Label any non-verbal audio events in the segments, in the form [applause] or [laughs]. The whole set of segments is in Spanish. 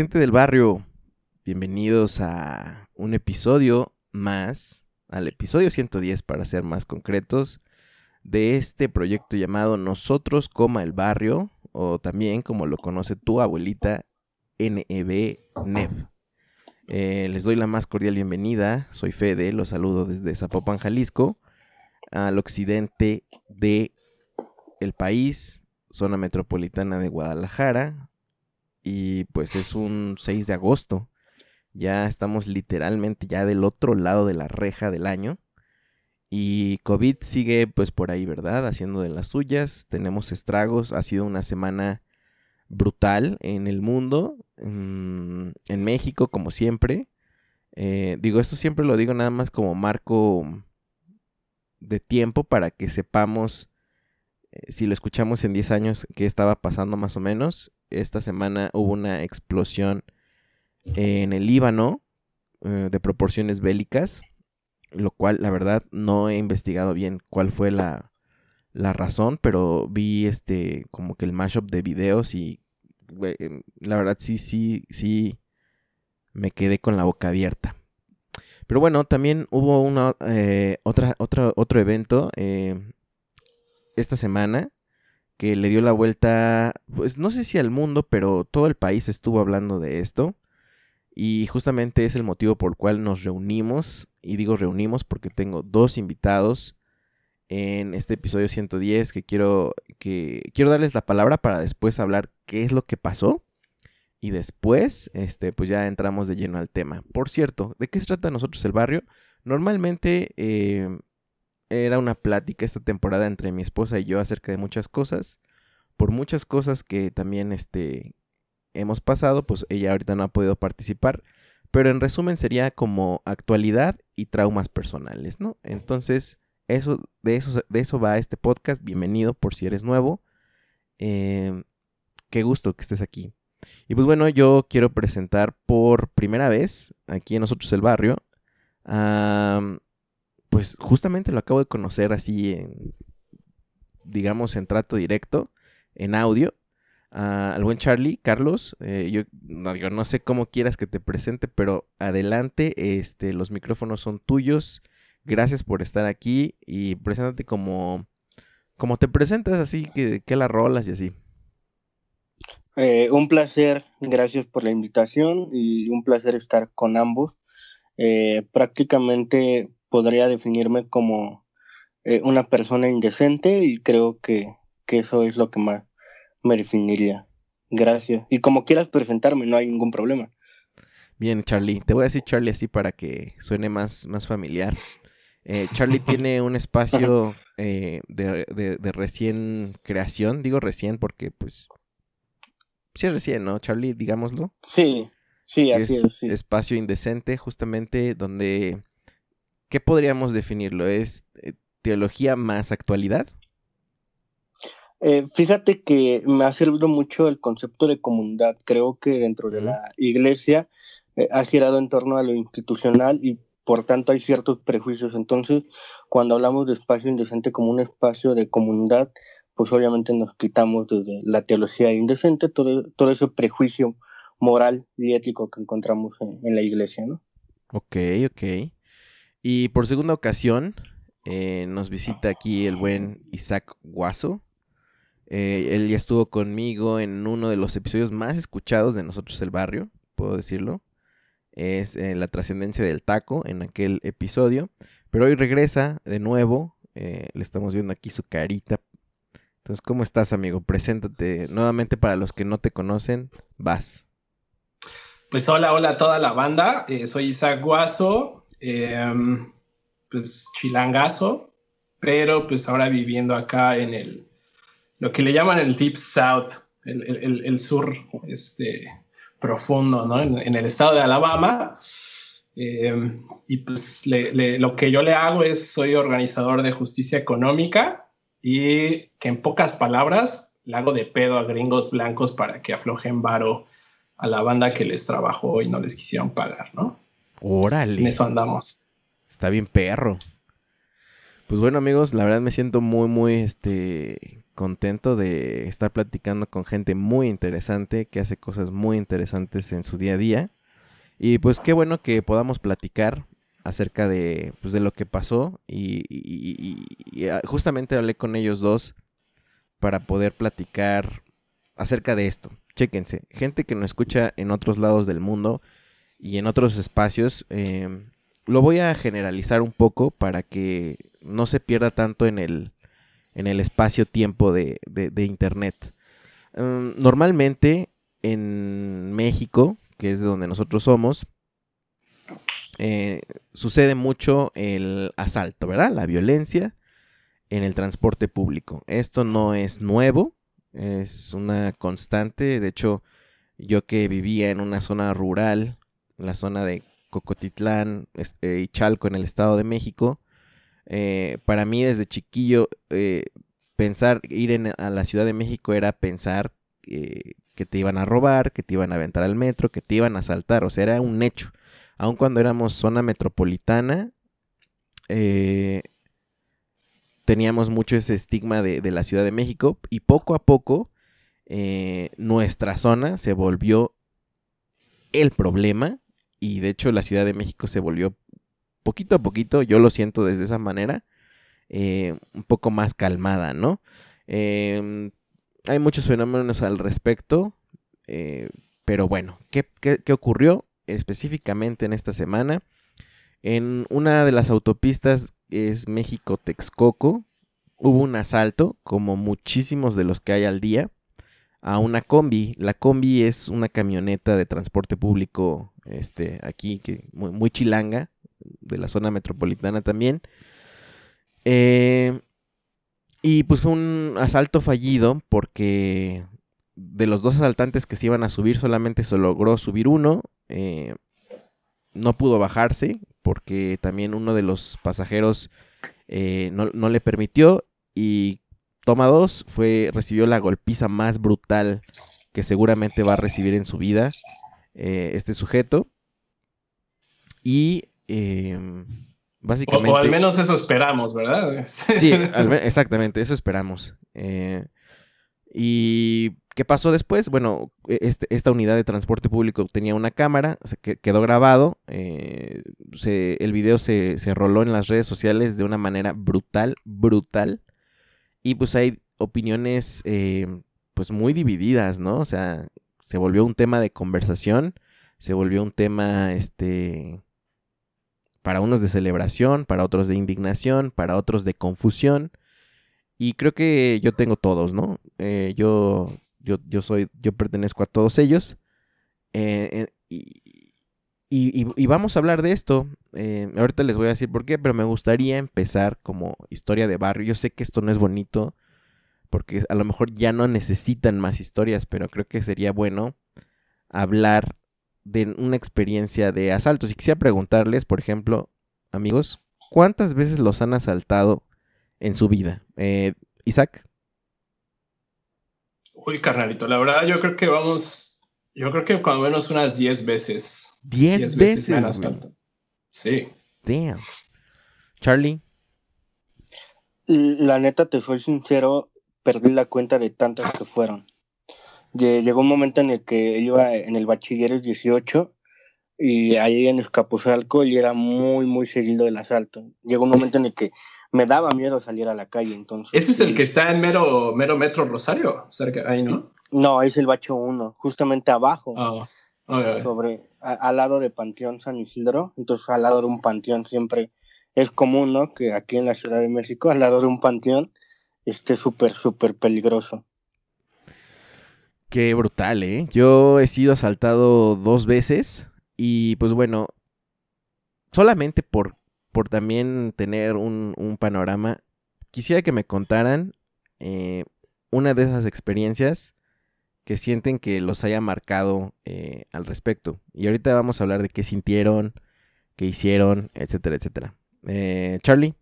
Gente del barrio, bienvenidos a un episodio más, al episodio 110 para ser más concretos, de este proyecto llamado Nosotros Coma el Barrio, o también como lo conoce tu abuelita, NEB NEV. Eh, les doy la más cordial bienvenida, soy Fede, los saludo desde Zapopan, Jalisco, al occidente de el país, zona metropolitana de Guadalajara, y pues es un 6 de agosto. Ya estamos literalmente ya del otro lado de la reja del año. Y COVID sigue pues por ahí, ¿verdad? Haciendo de las suyas. Tenemos estragos. Ha sido una semana brutal en el mundo. Mm, en, México, como siempre. Eh, digo, esto siempre lo digo nada más como marco de tiempo para que sepamos eh, si lo escuchamos en 10 años qué estaba pasando más o menos esta semana hubo una explosión en el Líbano eh, de proporciones bélicas, lo cual la verdad no he investigado bien cuál fue la, la razón, pero vi este como que el mashup de videos y em, la verdad sí, sí, sí me quedé con la boca abierta. Pero bueno, también hubo una, eh, otra, otro evento eh, esta semana que le dio la vuelta, pues no sé si al mundo, pero todo el país estuvo hablando de esto. Y justamente es el motivo por el cual nos reunimos. Y digo reunimos porque tengo dos invitados en este episodio 110 que quiero, que quiero darles la palabra para después hablar qué es lo que pasó. Y después, este, pues ya entramos de lleno al tema. Por cierto, ¿de qué se trata nosotros el barrio? Normalmente eh, era una plática esta temporada entre mi esposa y yo acerca de muchas cosas. Por muchas cosas que también este, hemos pasado, pues ella ahorita no ha podido participar. Pero en resumen sería como actualidad y traumas personales, ¿no? Entonces, eso, de, eso, de eso va este podcast. Bienvenido por si eres nuevo. Em, qué gusto que estés aquí. Y pues bueno, yo quiero presentar por primera vez aquí en Nosotros el Barrio pues justamente lo acabo de conocer así en, digamos, en trato directo, en audio, al buen Charlie, Carlos. Eh, yo, no, sé cómo quieras que te presente, pero adelante, este, los micrófonos son tuyos. Gracias por estar aquí y preséntate como, como te presentas, así que, que la rolas y así. Eh, un placer, gracias por la invitación y un placer estar con ambos. Eh, prácticamente podría definirme como eh, una persona indecente y creo que, eso es lo que más me definiría. Gracias. Y como quieras presentarme, no hay ningún problema. Bien, Charlie. Te voy a decir Charlie así para que suene más, más familiar. Eh, Charlie [laughs] tiene un espacio eh, de, recién creación. Digo recién porque, pues, sí es recién, ¿no, Charlie? Digámoslo. Sí, sí, así es. Espacio indecente, justamente donde ¿qué podríamos definirlo? ¿Es eh, teología más actualidad? Eh, fíjate que me ha servido mucho el concepto de comunidad. Creo que dentro de la iglesia eh, ha girado en torno a lo institucional y por tanto hay ciertos prejuicios. Entonces, cuando hablamos de espacio indecente como un espacio de comunidad, pues obviamente nos quitamos desde la teología indecente todo, todo ese prejuicio moral y ético que encontramos en, en la iglesia, ¿no? Ok, ok. Y por segunda ocasión, eh, nos visita aquí el buen Isaac Guaso. Eh, él ya estuvo conmigo en uno de los episodios más escuchados de nosotros el barrio, puedo decirlo. Es eh, la trascendencia del taco en aquel episodio. Pero hoy regresa de nuevo. le estamos viendo aquí su carita. Entonces, ¿cómo estás, amigo? Preséntate nuevamente para los que no te conocen. Vas. Pues hola, hola a toda la banda. soy Isaac Guaso. Em, pues chilangazo, pero pues ahora viviendo acá en el, lo que le llaman el Deep South, el, sur este, profundo, ¿no? En, el estado de Alabama. Eh, y pues lo que yo le hago es, soy organizador de justicia económica y que en pocas palabras le hago de pedo a gringos blancos para que aflojen varo a la banda que les trabajó y no les quisieron pagar, ¿no? Órale. En eso andamos. Está bien perro. Pues bueno amigos, la verdad me siento muy muy este contento de estar platicando con gente muy interesante que hace cosas muy interesantes en su día a día. Y pues qué bueno que podamos platicar acerca de, pues, de lo que pasó y, y, ah, justamente hablé con ellos dos para poder platicar acerca de esto. Chéquense, gente que no escucha en otros lados del mundo y en otros espacios, eh, lo voy a generalizar un poco para que no se pierda tanto en el, en el espacio-tiempo de, Internet. Mm, normalmente en México, que es de donde nosotros somos, eh, sucede mucho el asalto, ¿verdad? La violencia en el transporte público. Esto no es nuevo, es una constante. De hecho, yo que vivía en una zona rural, la zona de Cocotitlán este, y Chalco en el Estado de México. Eh, para mí desde chiquillo eh, pensar ir a la Ciudad de México era pensar eh, que te iban a robar, que te iban a aventar al metro, que te iban a asaltar, o sea, era un hecho. Aun cuando éramos zona metropolitana, teníamos mucho ese estigma de, la Ciudad de México y poco a poco nuestra zona se volvió el problema y de hecho la Ciudad de México se volvió poquito a poquito, yo lo siento desde esa manera, eh, un poco más calmada, ¿no? Em, hay muchos fenómenos al respecto, eh, pero bueno, ¿qué, qué ocurrió específicamente en esta semana? En una de las autopistas es México-Texcoco, hubo un asalto, como muchísimos de los que hay al día, a una combi. La combi es una camioneta de transporte público este, aquí, que muy, chilanga, de la zona metropolitana también. Eh, y pues un asalto fallido porque de los dos asaltantes que se iban a subir solamente se logró subir uno. Eh, no pudo bajarse porque también uno de los pasajeros eh, no, no, le permitió y toma dos fue recibió la golpiza más brutal que seguramente va a recibir en su vida. Eh, este sujeto. Y em, básicamente... O, al menos eso esperamos, ¿verdad? [laughs] sí, exactamente, eso esperamos. Eh, ¿Y qué pasó después? Bueno, e, este, esta unidad de transporte público tenía una cámara, se quedó grabado, eh, el video se, se, roló en las redes sociales de una manera brutal, brutal. Y pues hay opiniones pues muy divididas, ¿no? O sea, se volvió un tema de conversación, se volvió un tema, este, para unos de celebración, para otros de indignación, para otros de confusión. Y creo que yo tengo todos, ¿no? Eh, yo, yo, yo soy, yo pertenezco a todos ellos. Eh, eh, y, vamos a hablar de esto. ahorita les voy a decir por qué, pero me gustaría empezar como historia de barrio. Yo sé que esto no es bonito, porque a lo mejor ya no necesitan más historias, pero creo que sería bueno hablar de una experiencia de asaltos. Y quisiera preguntarles, por ejemplo, amigos, ¿cuántas veces los han asaltado en su vida? Eh, Isaac. Uy, carnalito, la verdad yo creo que vamos, yo creo que cuando menos unas 10 veces. 10 veces. sí. Damn. Charlie. La neta, te soy sincero, perdí la cuenta de tantas que fueron. Llegó un momento en el que iba en el bachiller 18 y ahí en Escapuzalco y era muy, muy seguido el asalto. Llegó un momento en el que me daba miedo salir a la calle, entonces. Ese es el que está en mero, mero Metro Rosario, cerca ahí, ¿no? No, es el Bacho 1, justamente abajo, Ah, sobre, a- al lado de Panteón San Isidro, entonces al lado de un panteón siempre es común, ¿no? Que aquí en la Ciudad de México, al lado de un panteón, esté súper, súper peligroso. Qué brutal, ¿eh? Yo he sido asaltado dos veces y pues bueno, solamente por, por también tener un, un panorama, quisiera que me contaran eh, una de esas experiencias que sienten que los haya marcado eh, al respecto. Y ahorita vamos a hablar de qué sintieron, qué hicieron, etcétera, etcétera. Eh, Charlie,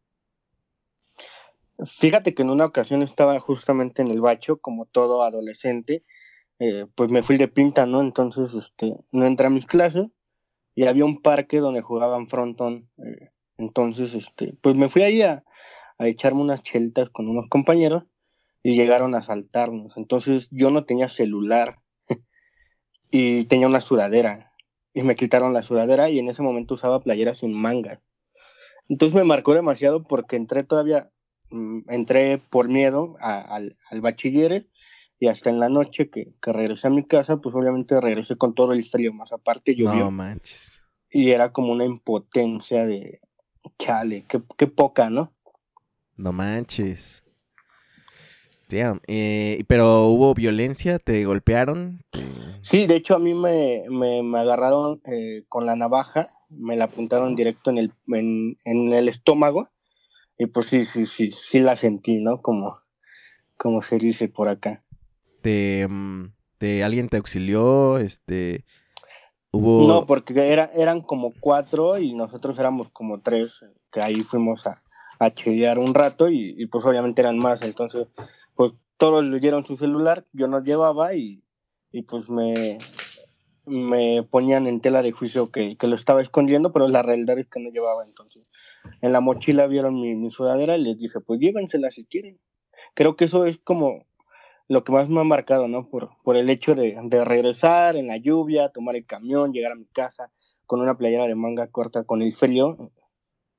Fíjate que en una ocasión estaba justamente en el bacho, como todo adolescente, eh, pues me fui de pinta, ¿no? Entonces, este, no entré a mis clases y había un parque donde jugaban frontón. eh, entonces, este, pues me fui ahí a, a echarme unas chelitas con unos compañeros y llegaron a asaltarnos. Entonces, yo no tenía celular [laughs] y tenía una sudadera y me quitaron la sudadera y en ese momento usaba playeras sin mangas. Entonces me marcó demasiado porque entré todavía mm, entré por miedo a- al, al bachiller y hasta en la noche que, que regresé a mi casa, pues obviamente regresé con todo el frío, más aparte llovió no manches. y era como una impotencia de chale, qué, qué poca, ¿no? No manches. Damn. Eh, pero hubo violencia, te golpearon. Te- Sí, de hecho a mí me, me, me agarraron eh, con la navaja, me la apuntaron directo en el, en, en el estómago y pues sí, sí, sí, sí la sentí, ¿no? Como, como se dice por acá. te, mm, te- alguien te auxilió, este, hubo, No, porque era, eran como cuatro y nosotros éramos como tres, que ahí fuimos a, a chelear un rato y, y, pues obviamente eran más, entonces todos le dieron su celular, yo no llevaba y, y pues me, me ponían en tela de juicio que, que lo estaba escondiendo, pero la realidad es que no llevaba entonces. En la mochila vieron mi, mi sudadera y les dije, pues llévensela si quieren. Creo que eso es como lo que más me ha marcado, ¿no? Por, por el hecho de, de regresar en la lluvia, tomar el camión, llegar a mi casa con una playera de manga corta con el frío,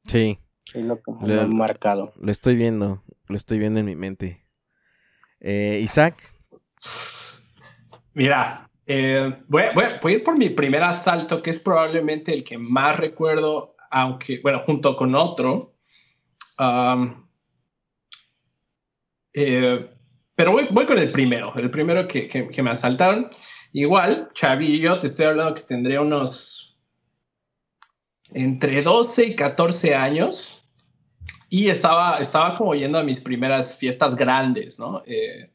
sí, es lo que me Le- ha marcado. lo estoy viendo, lo estoy viendo en mi mente. Eh, Isaac, Mira, eh, voy, a- ir por mi primer asalto, que es probablemente el que más recuerdo, aunque, bueno, junto con otro. Eh, pero voy, con el primero, el primero que me asaltaron. Igual, chavillo, te estoy hablando que tendría unos entre 12 y 14 años. Y estaba, estaba como yendo a mis primeras fiestas grandes, ¿no? Eh,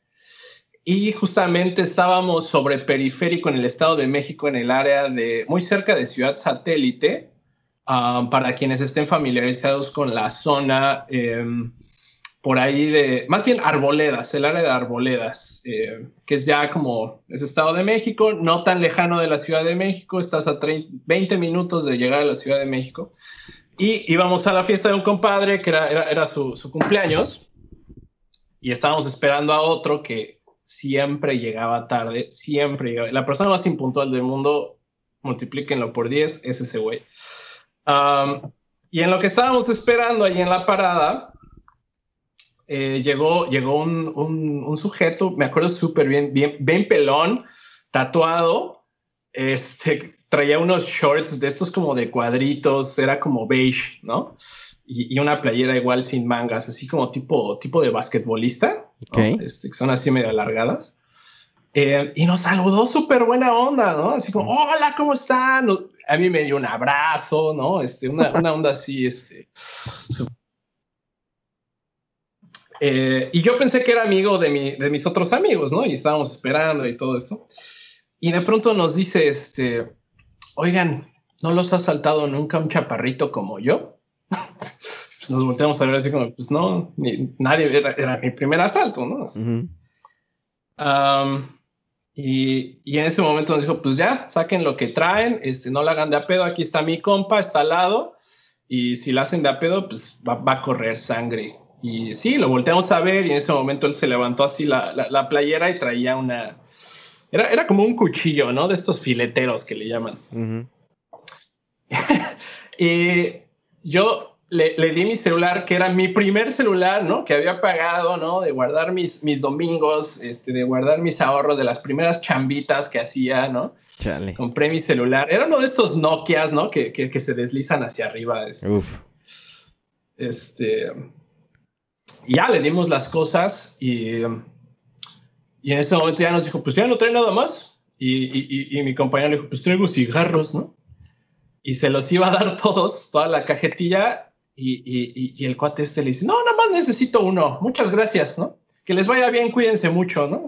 y justamente estábamos sobre periférico en el Estado de México, en el área de, muy cerca de Ciudad Satélite. Ah, para quienes estén familiarizados con la zona, eh, por ahí de, más bien Arboledas, el área de Arboledas, eh, que es ya como, es Estado de México, no tan lejano de la Ciudad de México, estás a 30 20 minutos de llegar a la Ciudad de México. Y íbamos a la fiesta de un compadre que era, era, su, cumpleaños y estábamos esperando a otro que siempre llegaba tarde, siempre llegaba. La persona más impuntual del mundo, multiplíquenlo por 10, es ese güey. Y en lo que estábamos esperando ahí en la parada, eh, llegó, llegó un, un, un, sujeto, me acuerdo súper bien, bien, bien pelón, tatuado, este, traía unos shorts de estos como de cuadritos, era como beige, ¿no? Y, y una playera igual sin mangas, así como tipo, tipo de basquetbolista, okay. ¿no? este, que son así medio alargadas. Eh, y nos saludó súper buena onda, ¿no? Así como, hola, ¿cómo están? A mí me dio un abrazo, ¿no? Este, una, una onda así, este. Eh, y yo pensé que era amigo de, mi, de mis otros amigos, ¿no? Y estábamos esperando y todo esto. Y de pronto nos dice, este, oigan, ¿no los ha saltado nunca un chaparrito como yo? [laughs] pues nos volteamos a ver así como, pues no, ni, nadie, era, era, mi primer asalto, ¿no? Uh -huh. um, y, y, en ese momento nos dijo, pues ya, saquen lo que traen, este, no la hagan de a pedo, aquí está mi compa, está al lado, y si la hacen de a pedo, pues va, va, a correr sangre. Y sí, lo volteamos a ver y en ese momento él se levantó así la, la, la playera y traía una... Era, era, como un cuchillo, ¿no? De estos fileteros que le llaman. Uh [laughs] -huh. Y yo le, le, di mi celular, que era mi primer celular, ¿no? Que había pagado, ¿no? De guardar mis, mis domingos, este, de guardar mis ahorros, de las primeras chambitas que hacía, ¿no? Chale. Compré mi celular. Era uno de estos Nokias, ¿no? Que, que, que se deslizan hacia arriba. Este, Uf. Este. Ya le dimos las cosas y, y en ese momento ya nos dijo, pues ya no trae nada más. Y, y, y mi compañero le dijo, pues traigo cigarros, ¿no? Y se los iba a dar [laughs] todos, toda la cajetilla. Y, y el cuate este le dice, no, nada más necesito uno. Muchas gracias, ¿no? Que les vaya bien, cuídense mucho, ¿no?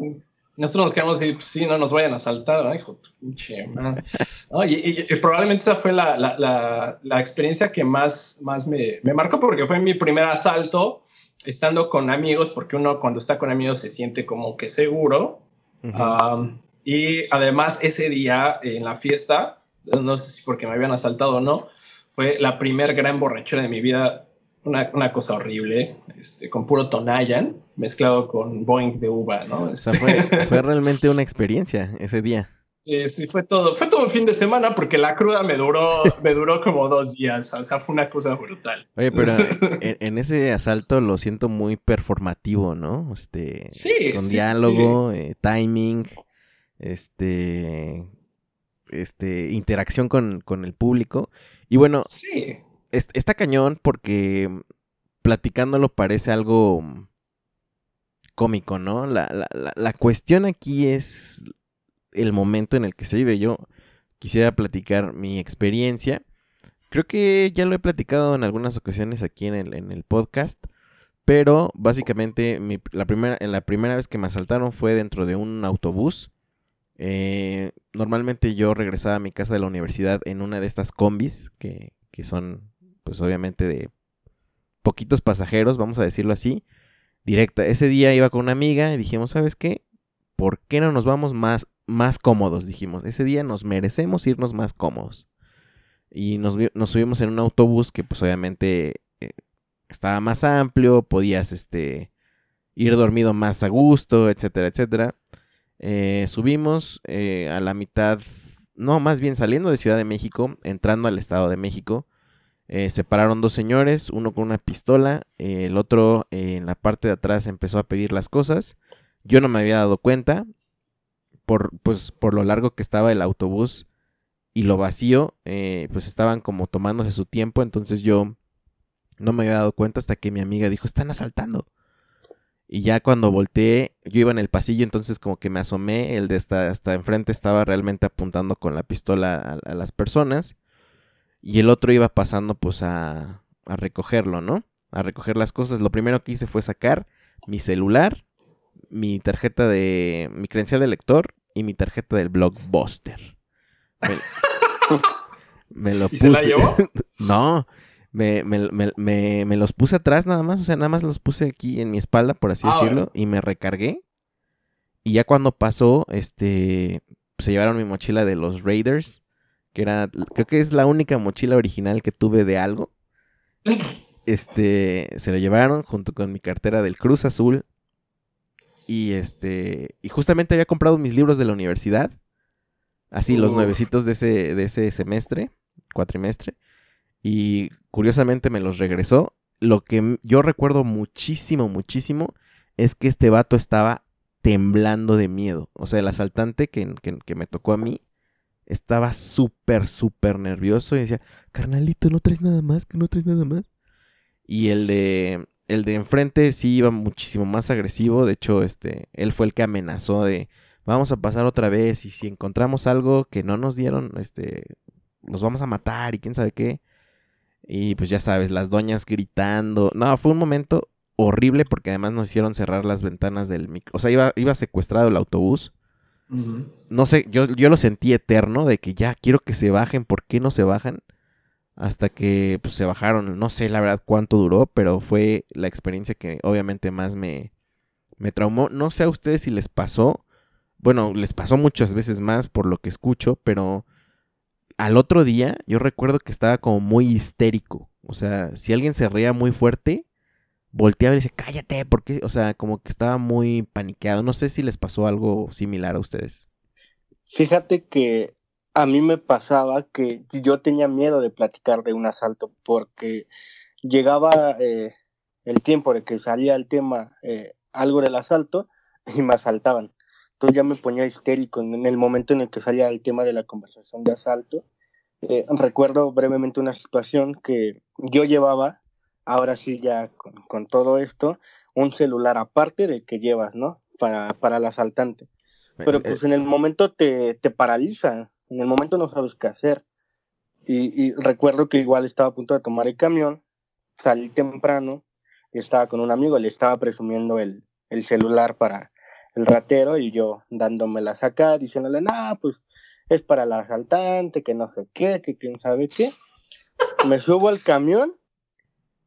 nosotros nos quedamos así, pues sí, no nos vayan a saltar, ¿no? Hijo, pinche. ¿No? Y, y, y, probablemente esa fue la, la, la, la experiencia que más, más me, me, marcó porque fue mi primer asalto estando con amigos, porque uno cuando está con amigos se siente como que seguro. Uh -huh. um, y además ese día en la fiesta, no sé si porque me habían asaltado o no, fue la primer gran borrachera de mi vida una, una, cosa horrible, este, con puro Tonayan mezclado con Boeing de uva, ¿no? O sea, fue, fue, realmente una experiencia ese día. Sí, sí, fue todo, fue todo el fin de semana porque la cruda me duró, [laughs] me duró como dos días, o sea, fue una cosa brutal. Oye, pero [laughs] en, en ese asalto lo siento muy performativo, ¿no? Este, sí, con sí, diálogo, sí. Eh, timing, este, este, interacción con, con el público. Y bueno, sí está cañón porque platicándolo parece algo cómico, ¿no? La, la, la, la, cuestión aquí es el momento en el que se vive. Yo quisiera platicar mi experiencia. Creo que ya lo he platicado en algunas ocasiones aquí en el, en el podcast. Pero básicamente la, primera, la primera vez que me asaltaron fue dentro de un autobús. Eh, normalmente yo regresaba a mi casa de la universidad en una de estas combis que, que son pues obviamente de poquitos pasajeros, vamos a decirlo así, directa. Ese día iba con una amiga y dijimos, ¿sabes qué? ¿Por qué no nos vamos más, más cómodos? Dijimos, ese día nos merecemos irnos más cómodos. Y nos, subimos en un autobús que pues obviamente eh, estaba más amplio, podías este, ir dormido más a gusto, etcétera, etcétera. Eh, subimos eh, a la mitad, no, más bien saliendo de Ciudad de México, entrando al Estado de México. Eh, se pararon dos señores, uno con una pistola, el otro en la parte de atrás empezó a pedir las cosas. Yo no me había dado cuenta por, pues, por lo largo que estaba el autobús y lo vacío, eh, pues estaban como tomándose su tiempo, entonces yo no me había dado cuenta hasta que mi amiga dijo, están asaltando. Y ya cuando volteé, yo iba en el pasillo, entonces como que me asomé, el de hasta, hasta enfrente estaba realmente apuntando con la pistola a, a las personas y el otro iba pasando pues a, a, recogerlo, ¿no? A recoger las cosas. Lo primero que hice fue sacar mi celular, mi tarjeta de... mi credencial de lector y mi tarjeta del Blockbuster. Me, [laughs] me lo ¿Y puse... se la llevó? [laughs] no, me, me, me, me, los puse atrás nada más, o sea, nada más los puse aquí en mi espalda, por así Ah, decirlo, bueno. y me recargué. Y ya cuando pasó, este, se llevaron mi mochila de los Raiders, que era, creo que es la única mochila original que tuve de algo. [laughs] Este, se lo llevaron junto con mi cartera del Cruz Azul. Y este, y justamente había comprado mis libros de la universidad. Así, los nuevecitos de ese, de ese semestre, cuatrimestre. Y curiosamente me los regresó. Lo que yo recuerdo muchísimo, muchísimo, es que este vato estaba temblando de miedo. O sea, el asaltante que, que- que me tocó a mí estaba súper, súper nervioso y decía, carnalito, ¿no traes nada más? ¿Que no traes nada más? Y el de, el de enfrente sí iba muchísimo más agresivo. De hecho, este, él fue el que amenazó de, vamos a pasar otra vez y si encontramos algo que no nos dieron, este, los vamos a matar y quién sabe qué. Y pues ya sabes, las doñas gritando. No, fue un momento horrible porque además nos hicieron cerrar las ventanas del micro. O sea, iba, iba secuestrado el autobús. No sé, yo, yo lo sentí eterno de que ya quiero que se bajen. ¿Por qué no se bajan? Hasta que pues, se bajaron. No sé la verdad cuánto duró, pero fue la experiencia que obviamente más me, me traumó. No sé a ustedes si les pasó. Bueno, les pasó muchas veces más por lo que escucho, pero al otro día yo recuerdo que estaba como muy histérico. O sea, si alguien se reía muy fuerte, volteaba y decía, cállate, porque, o sea, como que estaba muy paniqueado. No sé si les pasó algo similar a ustedes. Fíjate que a mí me pasaba que yo tenía miedo de platicar de un asalto porque llegaba eh, el tiempo de que salía el tema eh, algo del asalto y me asaltaban. Entonces ya me ponía histérico en el momento en el que salía el tema de la conversación de asalto. Eh, recuerdo brevemente una situación que yo llevaba, ahora sí ya con, con, todo esto, un celular aparte del que llevas, ¿no? Para, para el asaltante. Pero pues en el momento te, te paraliza, en el momento no sabes qué hacer. Y, recuerdo que igual estaba a punto de tomar el camión, salí temprano, estaba con un amigo, le estaba presumiendo el, el celular para el ratero y yo dándomela acá, diciéndole, no, pues es para el asaltante, que no sé qué, que quién sabe qué. Me subo al camión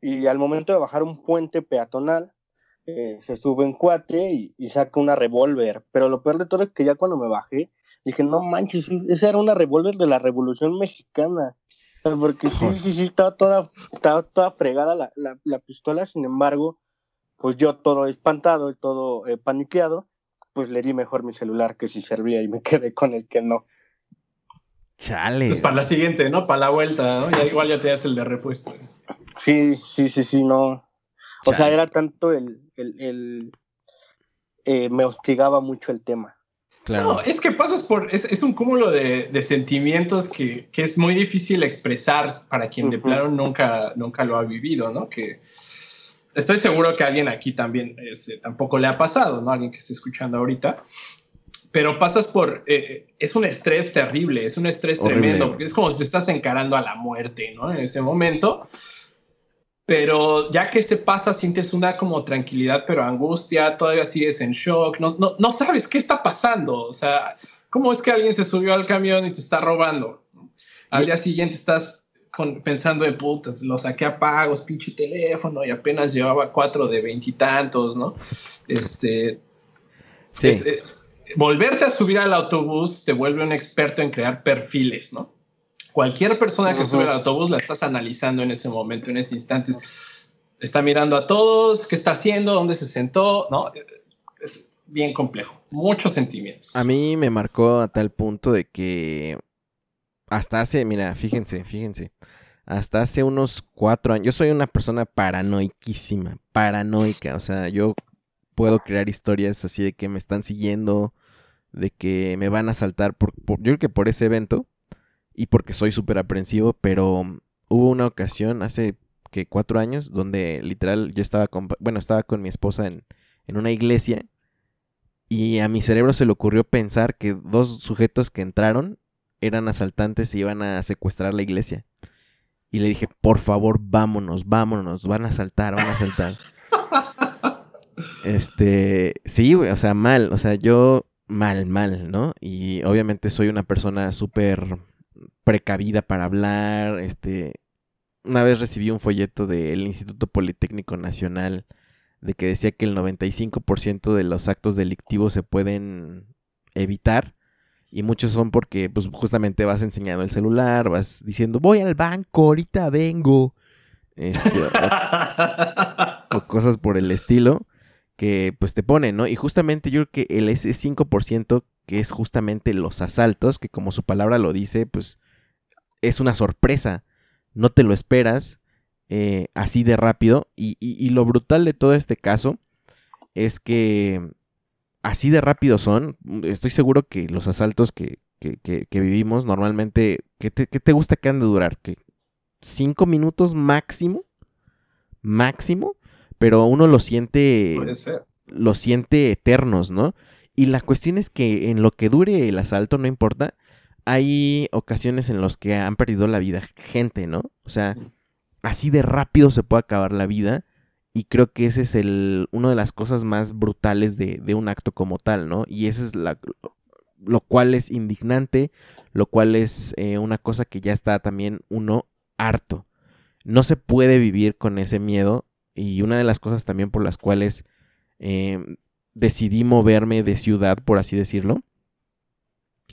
y al momento de bajar un puente peatonal, eh, se sube en cuate y, y saca una revólver. Pero lo peor de todo es que ya cuando me bajé, dije, no manches, esa era una revólver de la Revolución Mexicana. Porque sí, sí, sí, estaba toda, estaba toda fregada la, la, la pistola, sin embargo, pues yo todo espantado y todo eh, paniqueado, pues le di mejor mi celular que si servía y me [laughs] quedé con el que no. Chale. Pues para la siguiente, ¿no? Para la vuelta, ¿no? Ya igual ya te das el de repuesto. Sí, sí, sí, sí, no. O sea, era tanto el, el, el eh, me hostigaba mucho el tema. Claro. No, es que pasas por, es, es un cúmulo de, de sentimientos que, que, es muy difícil expresar para quien uh -huh. de plano nunca, nunca lo ha vivido, ¿no? Que estoy seguro que a alguien aquí también este, tampoco le ha pasado, ¿no? Alguien que esté escuchando ahorita. Pero pasas por, eh, es un estrés terrible, es un estrés Horrible. tremendo, porque es como si te estás encarando a la muerte, ¿no? En ese momento. Pero ya que se pasa, sientes una como tranquilidad, pero angustia, todavía sigues en shock, no, no, no sabes qué está pasando. O sea, ¿cómo es que alguien se subió al camión y te está robando? Al día siguiente estás con, pensando de putas, lo saqué a pagos, pinche teléfono, y apenas llevaba cuatro de veintitantos, ¿no? Este. Sí. Es, eh, volverte a subir al autobús te vuelve un experto en crear perfiles, ¿no? Cualquier persona que uh -huh. sube al autobús la estás analizando en ese momento, en ese instante. Está mirando a todos, qué está haciendo, dónde se sentó, ¿no? Es bien complejo, muchos sentimientos. A mí me marcó a tal punto de que hasta hace, mira, fíjense, fíjense, hasta hace unos cuatro años, yo soy una persona paranoiquísima, paranoica, o sea, yo puedo crear historias así de que me están siguiendo, de que me van a saltar, por, por yo creo que por ese evento, y porque soy súper aprensivo, pero hubo una ocasión hace que cuatro años donde literal yo estaba con, bueno, estaba con mi esposa en, en una iglesia y a mi cerebro se le ocurrió pensar que dos sujetos que entraron eran asaltantes y iban a secuestrar la iglesia. Y le dije, por favor, vámonos, vámonos, van a asaltar, van a asaltar. [laughs] este, sí, güey, o sea, mal, o sea, yo mal, mal, ¿no? Y obviamente soy una persona súper precavida para hablar, este, una vez recibí un folleto del Instituto Politécnico Nacional de que decía que el 95% de los actos delictivos se pueden evitar y muchos son porque pues justamente vas enseñando el celular, vas diciendo voy al banco, ahorita vengo, este, o, [laughs] o, cosas por el estilo que pues te ponen, ¿no? Y justamente yo creo que el ese 5% que es justamente los asaltos, que como su palabra lo dice, pues es una sorpresa, no te lo esperas eh, así de rápido. Y, y, y, lo brutal de todo este caso es que así de rápido son. Estoy seguro que los asaltos que, que, que, que vivimos normalmente, ¿qué te, ¿qué te, gusta que han de durar? ¿Que ¿Cinco minutos máximo? Máximo. Pero uno lo siente. Lo siente eternos, ¿no? Y la cuestión es que en lo que dure el asalto, no importa, hay ocasiones en las que han perdido la vida gente, ¿no? O sea, así de rápido se puede acabar la vida. Y creo que ese es el, una de las cosas más brutales de, de un acto como tal, ¿no? Y ese es la, lo cual es indignante, lo cual es eh, una cosa que ya está también uno harto. No se puede vivir con ese miedo. Y una de las cosas también por las cuales eh, decidí moverme de ciudad, por así decirlo,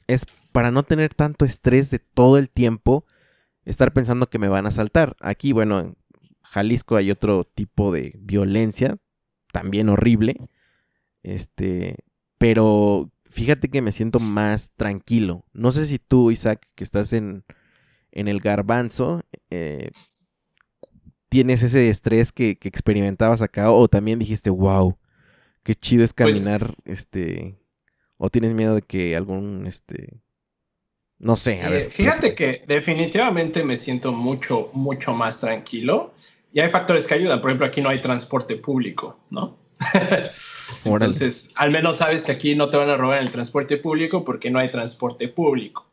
es para no tener tanto estrés de todo el tiempo estar pensando que me van a saltar. Aquí, bueno, en Jalisco hay otro tipo de violencia, también horrible. Este, pero fíjate que me siento más tranquilo. No sé si tú, Isaac, que estás en, en el garbanzo, eh, tienes ese estrés que, experimentabas acá o también dijiste, wow, qué chido es pues caminar, este, o tienes miedo de que algún, este, no sé, a ver. Fíjate que definitivamente me siento mucho, mucho más tranquilo. Y hay factores que ayudan. Por ejemplo, aquí no hay transporte público, ¿no? [laughs] Entonces, al menos sabes que aquí no te van a robar el transporte público porque no hay transporte público.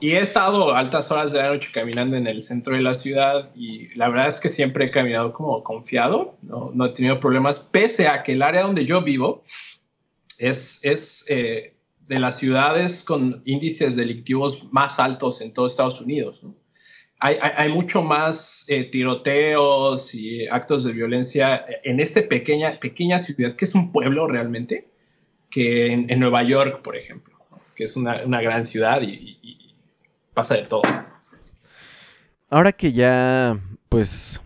y he estado altas horas de la noche caminando en el centro de la ciudad y la verdad es que siempre he caminado como confiado, no, no he tenido problemas, pese a que el área donde yo vivo es, es eh, de las ciudades con índices delictivos más altos en todo Estados Unidos. Hay, hay, mucho más eh, tiroteos y actos de violencia en esta pequeña, pequeña ciudad, que es un pueblo realmente, que en, Nueva York, por ejemplo, que es una, una gran ciudad y, pasa de todo. Ahora que ya, pues,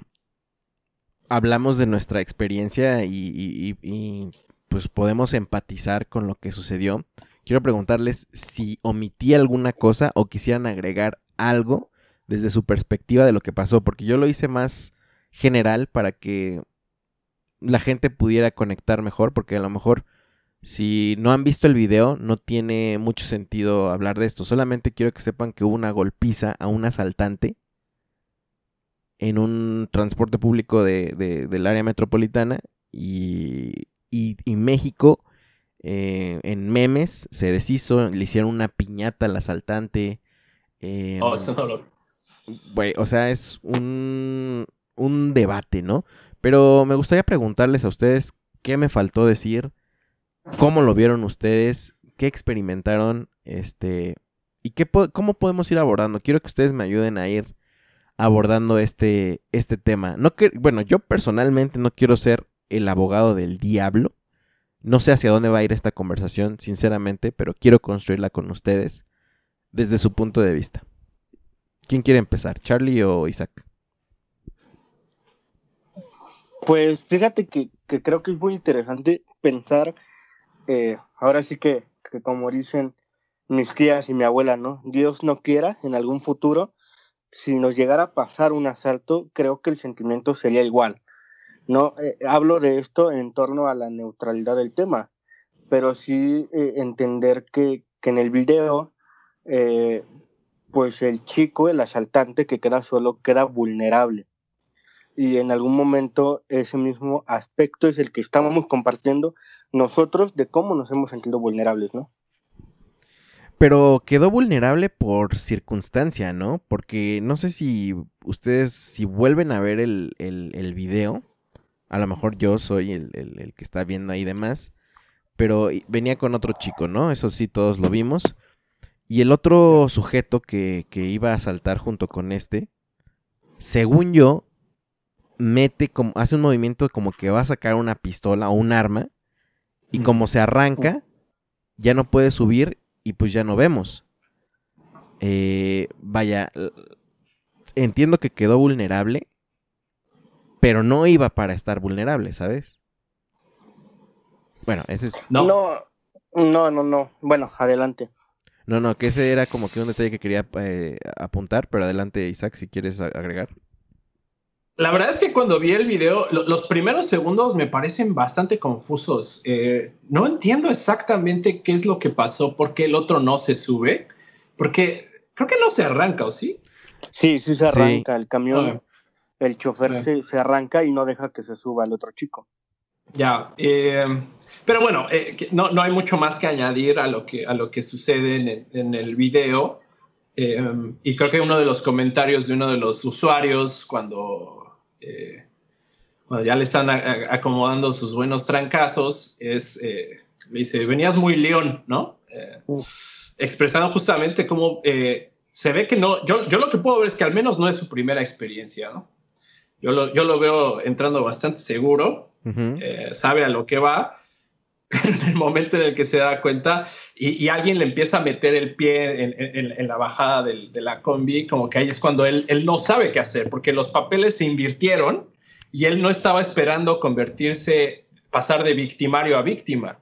hablamos de nuestra experiencia y, y, pues podemos empatizar con lo que sucedió quiero preguntarles si omití alguna cosa o quisieran agregar algo desde su perspectiva de lo que pasó, porque yo lo hice más general para que la gente pudiera conectar mejor, porque a lo mejor si no han visto el video no tiene mucho sentido hablar de esto, solamente quiero que sepan que hubo una golpiza a un asaltante en un transporte público de, del área metropolitana y, y, y México eh, en memes se deshizo, le hicieron una piñata al asaltante. Em, oh, o sea, es un, un debate, ¿no? Pero me gustaría preguntarles a ustedes qué me faltó decir, cómo lo vieron ustedes, qué experimentaron, este, y qué cómo podemos ir abordando. Quiero que ustedes me ayuden a ir abordando este, este tema. No que, bueno, yo personalmente no quiero ser el abogado del diablo, no sé hacia dónde va a ir esta conversación, sinceramente, pero quiero construirla con ustedes desde su punto de vista. ¿Quién quiere empezar, Charlie o Isaac? Pues fíjate que, creo que es muy interesante pensar, eh, ahora sí que, que como dicen mis tías y mi abuela, ¿no? Dios no quiera, en algún futuro, si nos llegara a pasar un asalto, creo que el sentimiento sería igual. No eh, hablo de esto en torno a la neutralidad del tema, pero sí eh, entender que, que, en el video, eh, pues el chico, el asaltante que queda solo, queda vulnerable. Y en algún momento ese mismo aspecto es el que estamos compartiendo nosotros de cómo nos hemos sentido vulnerables, ¿no? Pero quedó vulnerable por circunstancia, ¿no? Porque no sé si ustedes, si vuelven a ver el, el, el video, a lo mejor yo soy el, que está viendo ahí demás. Pero venía con otro chico, ¿no? Eso sí, todos lo vimos. Y el otro sujeto que, iba a saltar junto con este, según yo, mete como, hace un movimiento como que va a sacar una pistola o un arma. Y como se arranca, ya no puede subir y pues ya no vemos. Eh, vaya, entiendo que quedó vulnerable, pero no iba para estar vulnerable, ¿sabes? Bueno, ese es... No, no, no, no. Bueno, adelante. No, no, que ese era como que un detalle que quería eh, apuntar, pero adelante, Isaac, si quieres agregar. La verdad es que cuando vi el video, los primeros segundos me parecen bastante confusos. Eh, no entiendo exactamente qué es lo que pasó, por qué el otro no se sube, porque creo que no se arranca, ¿o sí? Sí, sí se arranca el camión el chofer se, arranca y no deja que se suba el otro chico. Ya, eh, pero bueno, eh, no, no, hay mucho más que añadir a lo que, a lo que sucede en el, video. Eh, y creo que uno de los comentarios de uno de los usuarios cuando, cuando ya le están acomodando sus buenos trancazos es, le dice, venías muy león, ¿no? expresando justamente cómo se ve que no, yo, yo lo que puedo ver es que al menos no es su primera experiencia, ¿no? Yo lo, veo entrando bastante seguro, eh, sabe a lo que va, [laughs] pero en el momento en el que se da cuenta y, alguien le empieza a meter el pie en, la bajada de la combi, como que ahí es cuando él, él no sabe qué hacer, porque los papeles se invirtieron y él no estaba esperando convertirse, pasar de victimario a víctima.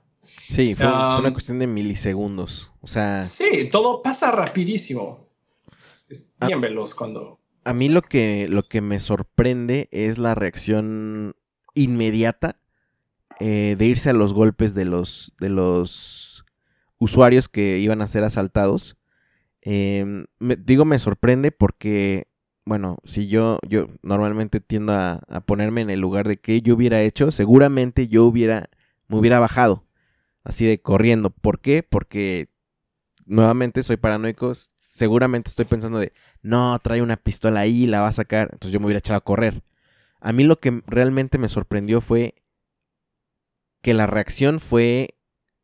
Sí, fue, una cuestión de milisegundos. O sea. Sí, todo pasa rapidísimo. Es bien veloz cuando. A mí lo que, lo que me sorprende es la reacción inmediata eh, de irse a los golpes de los, de los usuarios que iban a ser asaltados. Em, digo, me sorprende porque, bueno, si yo, yo normalmente tiendo a, ponerme en el lugar de que yo hubiera hecho, seguramente yo hubiera, me hubiera bajado, así de corriendo. ¿Por qué? Porque nuevamente soy paranoico, seguramente estoy pensando de, no, trae una pistola ahí, la va a sacar, entonces yo me hubiera echado a correr. A mí lo que realmente me sorprendió fue que la reacción fue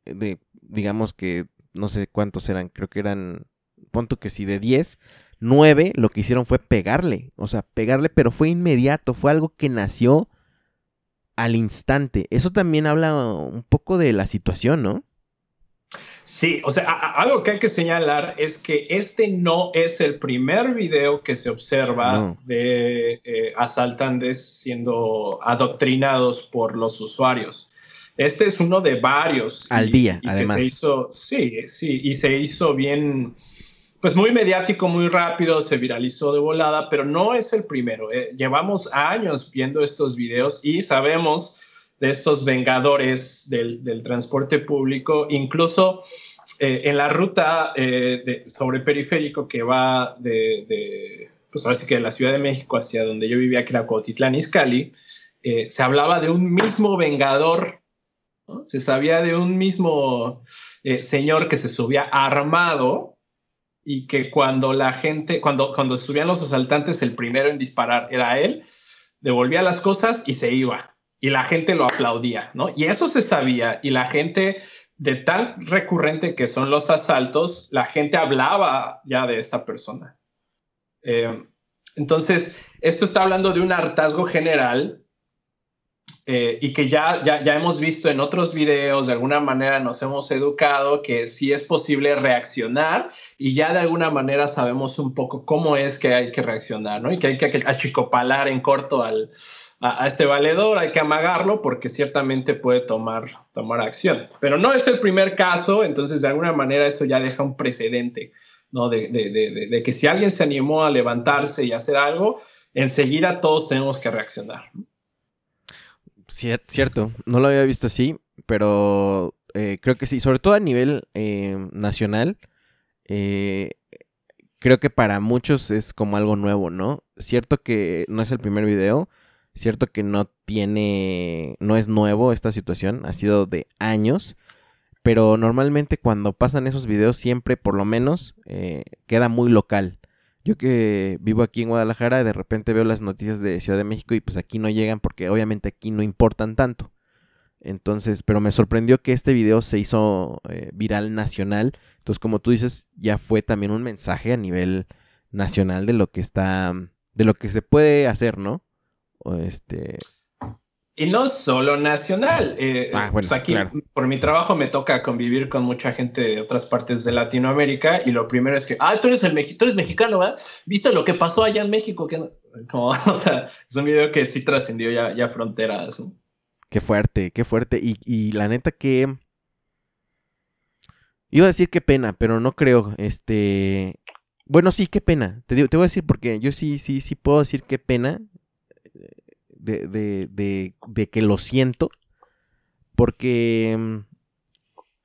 de, digamos que, no sé cuántos eran, creo que eran punto que si de 10, 9 lo que hicieron fue pegarle. O sea, pegarle, pero fue inmediato, fue algo que nació al instante. Eso también habla un poco de la situación, ¿no? Sí, o sea, algo que hay que señalar es que este no es el primer video que se observa de eh, asaltantes siendo adoctrinados por los usuarios. Este es uno de varios. Al día, además. hizo, sí, sí, y se hizo bien, pues muy mediático, muy rápido, se viralizó de volada, pero no es el primero. Eh. Llevamos años viendo estos videos y sabemos de estos vengadores del, transporte público, incluso eh, en la ruta eh, sobre periférico que va de, pues ahora sí que de la Ciudad de México hacia donde yo vivía, que era Cotitlán Izcalli, se hablaba de un mismo vengador, se sabía de un mismo señor que se subía armado y que cuando la gente, cuando, cuando subían los asaltantes, el primero en disparar era él, devolvía las cosas y se iba. Y la gente lo aplaudía, ¿no? Y eso se sabía. Y la gente, de tan recurrente que son los asaltos, la gente hablaba ya de esta persona. Eh, entonces, esto está hablando de un hartazgo general eh, y que ya, ya, ya, hemos visto en otros videos, de alguna manera nos hemos educado que sí es posible reaccionar y ya de alguna manera sabemos un poco cómo es que hay que reaccionar, ¿no? Y que hay que achicopalar en corto al, a, este valedor, hay que amagarlo porque ciertamente puede tomar, tomar acción. Pero no es el primer caso, entonces de alguna manera eso ya deja un precedente, ¿no? De, de, de, de que si alguien se animó a levantarse y hacer algo, enseguida todos tenemos que reaccionar. cierto, no lo había visto así, pero eh, creo que sí, sobre todo a nivel eh, nacional, eh, creo que para muchos es como algo nuevo, ¿no? Cierto que no es el primer video, cierto que no tiene, no es nuevo esta situación, ha sido de años, pero normalmente cuando pasan esos videos siempre, por lo menos, queda muy local. Yo que vivo aquí en Guadalajara, de repente veo las noticias de Ciudad de México y pues aquí no llegan porque obviamente aquí no importan tanto. Entonces, pero me sorprendió que este video se hizo eh, viral nacional. Entonces, como tú dices, ya fue también un mensaje a nivel nacional de lo que está, de lo que se puede hacer, ¿no? Este, y no solo nacional. Eh, ah, pues aquí, por mi trabajo, me toca convivir con mucha gente de otras partes de Latinoamérica. Y lo primero es que, ah, tú eres, el tú eres mexicano, ¿verdad? ¿Viste lo que pasó allá en México? Que Como, [laughs] o sea, es un video que sí trascendió ya, ya fronteras. Qué fuerte, qué fuerte. Y, y la neta que. Iba a decir qué pena, pero no creo. Este. Bueno, sí, qué pena. Te, te voy a decir porque yo sí, sí, sí puedo decir qué pena de, de, que lo siento. Porque mm,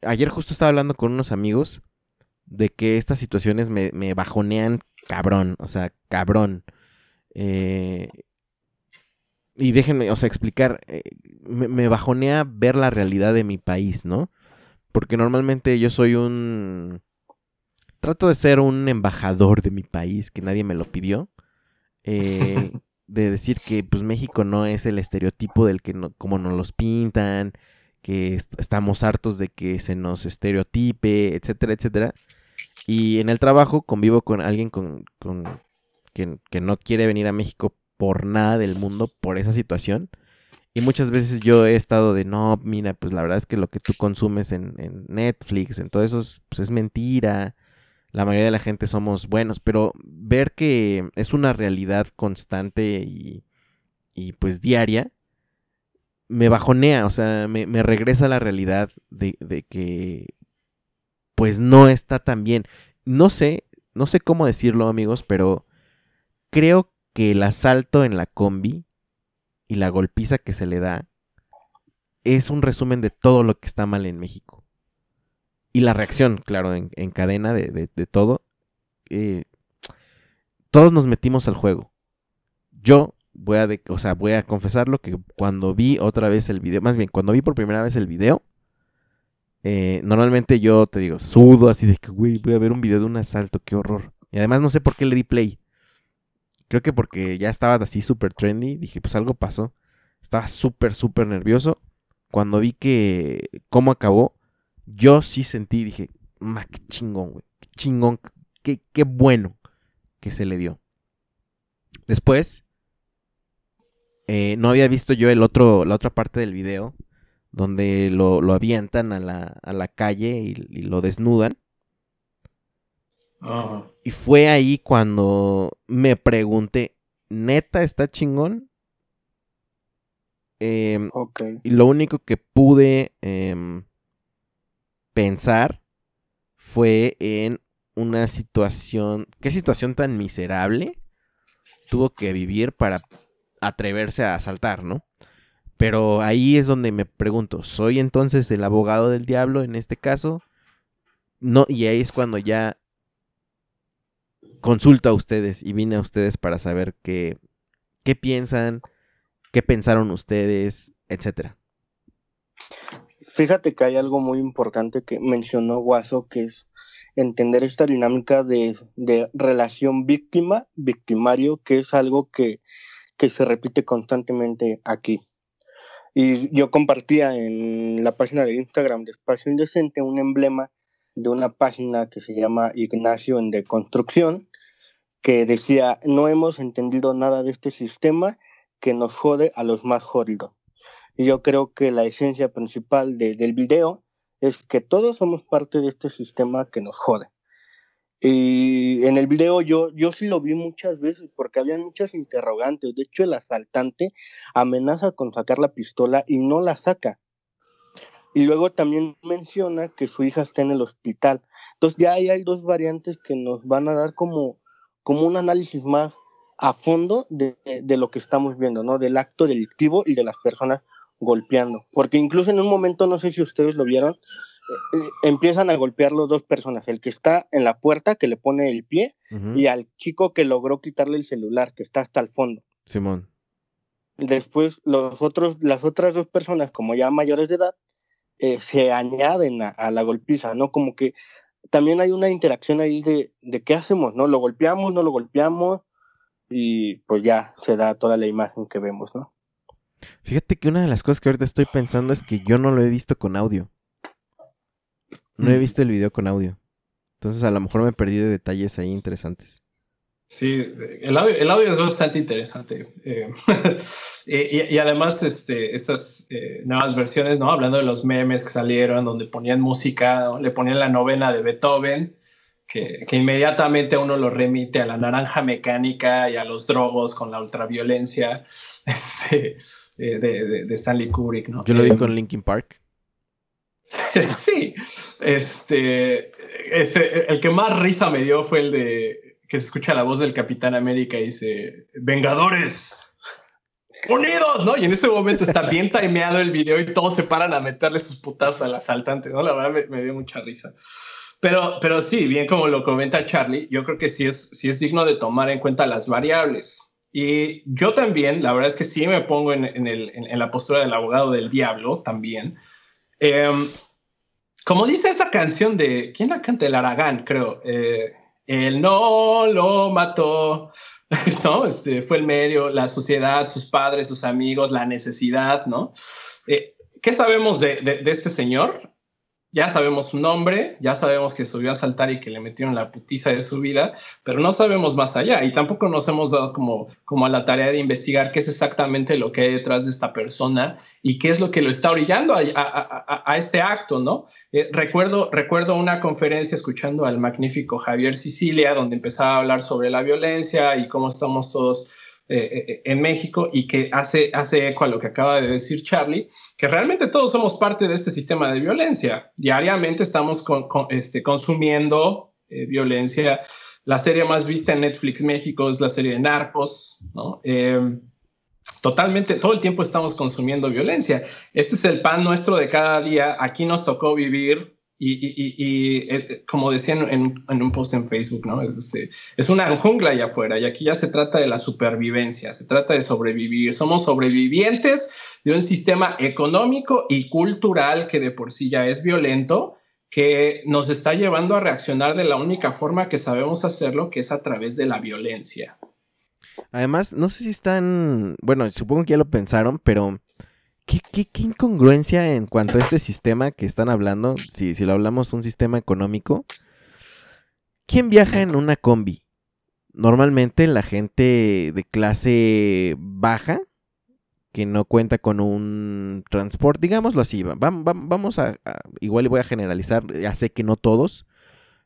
ayer justo estaba hablando con unos amigos de que estas situaciones me, bajonean cabrón, o sea, cabrón. Eh, y déjenme, o sea, explicar, eh, me, me, bajonea ver la realidad de mi país, ¿no? Porque normalmente yo soy un... Trato de ser un embajador de mi país, que nadie me lo pidió. Eh, [laughs] de decir que pues México no es el estereotipo del que no, como nos los pintan, que estamos hartos de que se nos estereotipe, etcétera, etcétera. Y en el trabajo convivo con alguien con, con que, que, no quiere venir a México por nada del mundo, por esa situación. Y muchas veces yo he estado de, no, mira, pues la verdad es que lo que tú consumes en, en Netflix, en todo eso, pues es mentira la mayoría de la gente somos buenos, pero ver que es una realidad constante y, y pues diaria, me bajonea, o sea, me, me regresa a la realidad de, de, que pues no está tan bien. No sé, no sé cómo decirlo amigos, pero creo que el asalto en la combi y la golpiza que se le da es un resumen de todo lo que está mal en México. Y la reacción, claro, en, cadena de, todo. Eh, todos nos metimos al juego. Yo voy a, o sea, voy a confesarlo que cuando vi otra vez el video, más bien, cuando vi por primera vez el video, eh, normalmente yo te digo, sudo así de que, güey, voy a ver un video de un asalto, qué horror. Y además no sé por qué le di play. Creo que porque ya estaba así súper trendy. Dije, pues algo pasó. Estaba súper, súper nervioso. Cuando vi que cómo acabó, yo sí sentí, dije, ma, qué chingón, güey. Qué chingón, qué, qué bueno que se le dio. Después, eh, no había visto yo el otro, la otra parte del video, donde lo, lo avientan a la, a la calle y, lo desnudan. Y fue ahí cuando me pregunté, ¿neta está chingón? Em, y lo único que pude em, pensar fue en una situación, ¿qué situación tan miserable tuvo que vivir para atreverse a asaltar, ¿no? Pero ahí es donde me pregunto, ¿soy entonces el abogado del diablo en este caso? No, y ahí es cuando ya consulto a ustedes y vine a ustedes para saber qué, qué piensan, qué pensaron ustedes, etcétera. Fíjate que hay algo muy importante que mencionó Guaso, que es entender esta dinámica de, de relación víctima-victimario, que es algo que, que se repite constantemente aquí. Y yo compartía en la página de Instagram de Espacio Indecente un emblema de una página que se llama Ignacio en Deconstrucción, que decía, no hemos entendido nada de este sistema que nos jode a los más jodidos. Y yo creo que la esencia principal del video es que todos somos parte de este sistema que nos jode. Y en el video yo, yo sí lo vi muchas veces porque había muchas interrogantes. De hecho, el asaltante amenaza con sacar la pistola y no la saca. Y luego también menciona que su hija está en el hospital. Entonces ya ahí hay dos variantes que nos van a dar como, como un análisis más a fondo de, de, lo que estamos viendo, ¿no? Del acto delictivo y de las personas golpeando. Porque incluso en un momento, no sé si ustedes lo vieron, eh, eh, empiezan a golpearlo dos personas, el que está en la puerta, que le pone el pie, y al chico que logró quitarle el celular, que está hasta el fondo. Simón. Después, los otros, las otras dos personas, como ya mayores de edad, eh, se añaden a, la golpiza, ¿no? Como que también hay una interacción ahí de, de qué hacemos, ¿no? Lo golpeamos, no lo golpeamos, y pues ya se da toda la imagen que vemos, ¿no? Fíjate que una de las cosas que ahorita estoy pensando es que yo no lo he visto con audio. No he visto el video con audio. Entonces a lo mejor me he perdido detalles ahí interesantes. Sí, el audio, el audio es bastante interesante. Eh, [laughs] y, además, este, estas eh, nuevas versiones, ¿no? Hablando de los memes que salieron, donde ponían música, le ponían la novena de Beethoven, que, inmediatamente uno lo remite a la naranja mecánica y a los drogos con la ultraviolencia [laughs] este, eh, de, de, Stanley Kubrick, ¿no? Yo lo vi con Linkin Park. [laughs] sí, este, este, el que más risa me dio fue el de que se escucha la voz del Capitán América y dice, Vengadores, unidos, ¿no? Y en ese momento está bien timeado el video y todos se paran a meterle sus putas al asaltante, ¿no? La verdad me, dio mucha risa. Pero, pero sí, bien como lo comenta Charlie, yo creo que sí es, sí es digno de tomar en cuenta las variables. Y yo también, la verdad es que sí me pongo en, en, el, en la postura del abogado del diablo también, Em, como dice esa canción de, ¿quién la canta? El Aragán, creo. Eh, él no lo mató, [laughs] ¿no? Este, fue el medio, la sociedad, sus padres, sus amigos, la necesidad, ¿no? Eh, ¿Qué sabemos de, de, este señor? Ya sabemos su nombre, ya sabemos que subió a saltar y que le metieron la putiza de su vida, pero no sabemos más allá y tampoco nos hemos dado como, como a la tarea de investigar qué es exactamente lo que hay detrás de esta persona y qué es lo que lo está orillando a, este acto, ¿no? Eh, recuerdo, recuerdo una conferencia escuchando al magnífico Javier Sicilia, donde empezaba a hablar sobre la violencia y cómo estamos todos en México y que hace, hace eco a lo que acaba de decir Charlie, que realmente todos somos parte de este sistema de violencia. Diariamente estamos este, consumiendo violencia. La serie más vista en Netflix México es la serie de Narcos, ¿no? totalmente, todo el tiempo estamos consumiendo violencia. Este es el pan nuestro de cada día. Aquí nos tocó vivir y, eh, como decían en, un post en Facebook, ¿no? Es, este, es una jungla allá afuera y aquí ya se trata de la supervivencia, se trata de sobrevivir. Somos sobrevivientes de un sistema económico y cultural que de por sí ya es violento, que nos está llevando a reaccionar de la única forma que sabemos hacerlo, que es a través de la violencia. Además, no sé si están, bueno, supongo que ya lo pensaron, pero ¿qué, qué, qué incongruencia en cuanto a este sistema que están hablando, si, si lo hablamos un sistema económico. ¿Quién viaja en una combi? Normalmente la gente de clase baja, que no cuenta con un transporte, digámoslo así, vamos a, a, igual voy a generalizar, ya sé que no todos,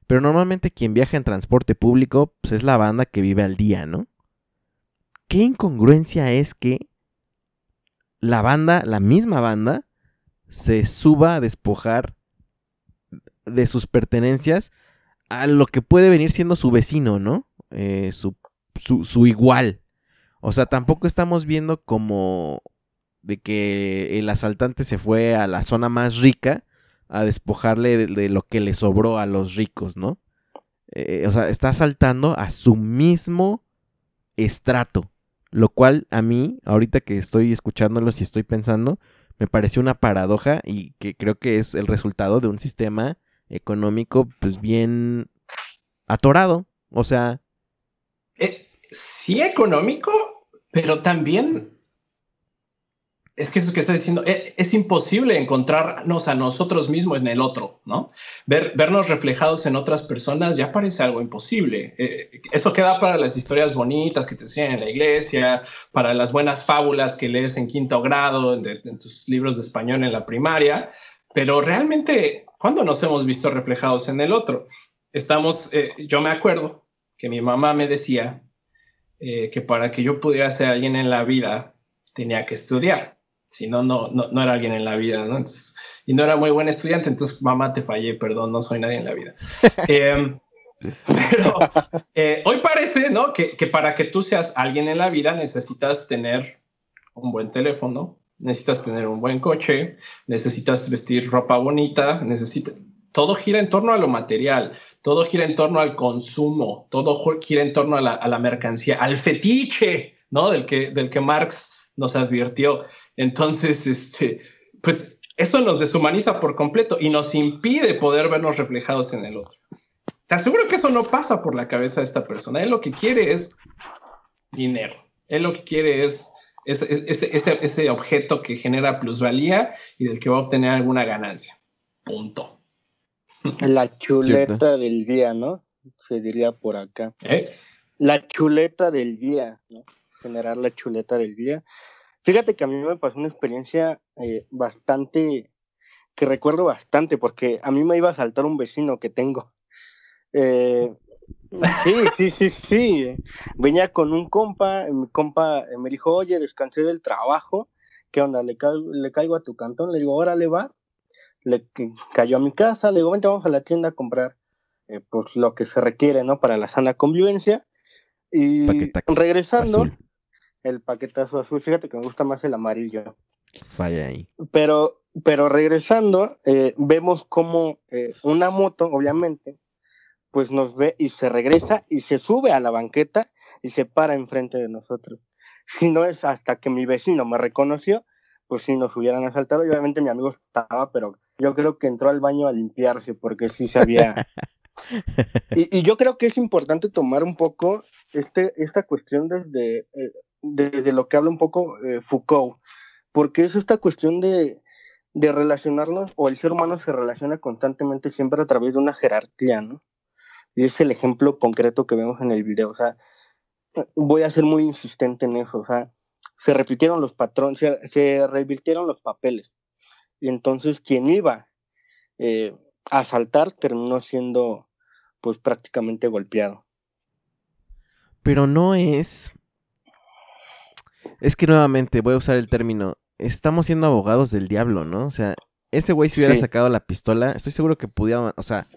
pero normalmente quien viaja en transporte público pues es la banda que vive al día, ¿no? qué incongruencia es que la banda, la misma banda, se suba a despojar de sus pertenencias a lo que puede venir siendo su vecino, ¿no? Eh, su, su, igual. O sea, tampoco estamos viendo como de que el asaltante se fue a la zona más rica a despojarle de, lo que le sobró a los ricos, ¿no? Eh, o sea, está asaltando a su mismo estrato. Lo cual a mí, ahorita que estoy escuchándolos y estoy pensando, me pareció una paradoja y que creo que es el resultado de un sistema económico pues bien atorado. O sea... Eh, sí económico, pero también es que eso que está diciendo, e, es, imposible encontrarnos a nosotros mismos en el otro, ¿no? Ver, vernos reflejados en otras personas ya parece algo imposible. Eh, eso queda para las historias bonitas que te enseñan en la iglesia, para las buenas fábulas que lees en quinto grado, en, tus libros de español en la primaria, pero realmente, ¿cuándo nos hemos visto reflejados en el otro? Estamos, eh, yo me acuerdo que mi mamá me decía eh, que para que yo pudiera ser alguien en la vida, tenía que estudiar si no, no, no, era alguien en la vida, ¿no? y no era muy buen estudiante, entonces mamá te fallé, perdón, no soy nadie en la vida. [laughs] Em, pero eh, hoy parece, ¿no? Que, que, para que tú seas alguien en la vida necesitas tener un buen teléfono, necesitas tener un buen coche, necesitas vestir ropa bonita, necesitas... Todo gira en torno a lo material, todo gira en torno al consumo, todo gira en torno a la, a la mercancía, al fetiche, ¿no? Del que, del que Marx nos advirtió. Entonces, este, pues eso nos deshumaniza por completo y nos impide poder vernos reflejados en el otro. Te aseguro que eso no pasa por la cabeza de esta persona. Él lo que quiere es dinero. Él lo que quiere es ese, objeto que genera plusvalía y del que va a obtener alguna ganancia. Punto. [laughs] La chuleta del día, ¿no? Se diría por acá. ¿Eh? La chuleta del día, ¿no? Generar la chuleta del día. Fíjate que a mí me pasó una experiencia eh, bastante, que recuerdo bastante, porque a mí me iba a saltar un vecino que tengo. Eh, sí, [laughs] sí, sí, sí. Venía con un compa, mi compa eh, me dijo, oye, descansé del trabajo, ¿qué onda? Le, le caigo a tu cantón, le digo, órale, va. Le cayó a mi casa, le digo, vente, vamos a la tienda a comprar pues lo que se requiere, ¿no? Para la sana convivencia. Y regresando, el paquetazo azul. Fíjate que me gusta más el amarillo. Falla ahí. Pero, pero regresando, eh, vemos como eh, una moto, obviamente, pues nos ve y se regresa y se sube a la banqueta y se para enfrente de nosotros. Si no es hasta que mi vecino me reconoció, pues si nos hubieran asaltado. Y obviamente mi amigo estaba, pero yo creo que entró al baño a limpiarse porque sí sabía. [laughs] y, y, yo creo que es importante tomar un poco este, esta cuestión desde eh, desde lo que habla un poco eh, Foucault, porque es esta cuestión de, de relacionarnos, o el ser humano se relaciona constantemente siempre a través de una jerarquía, ¿no? Y es el ejemplo concreto que vemos en el video, o sea, voy a ser muy insistente en eso, o sea, se repitieron los patrones, se, revirtieron los papeles, y entonces quien iba eh, a asaltar terminó siendo, pues, prácticamente golpeado. Pero no es es que nuevamente voy a usar el término, estamos siendo abogados del diablo, ¿no? O sea, ese güey si hubiera sacado la pistola, estoy seguro que pudiera, o sea,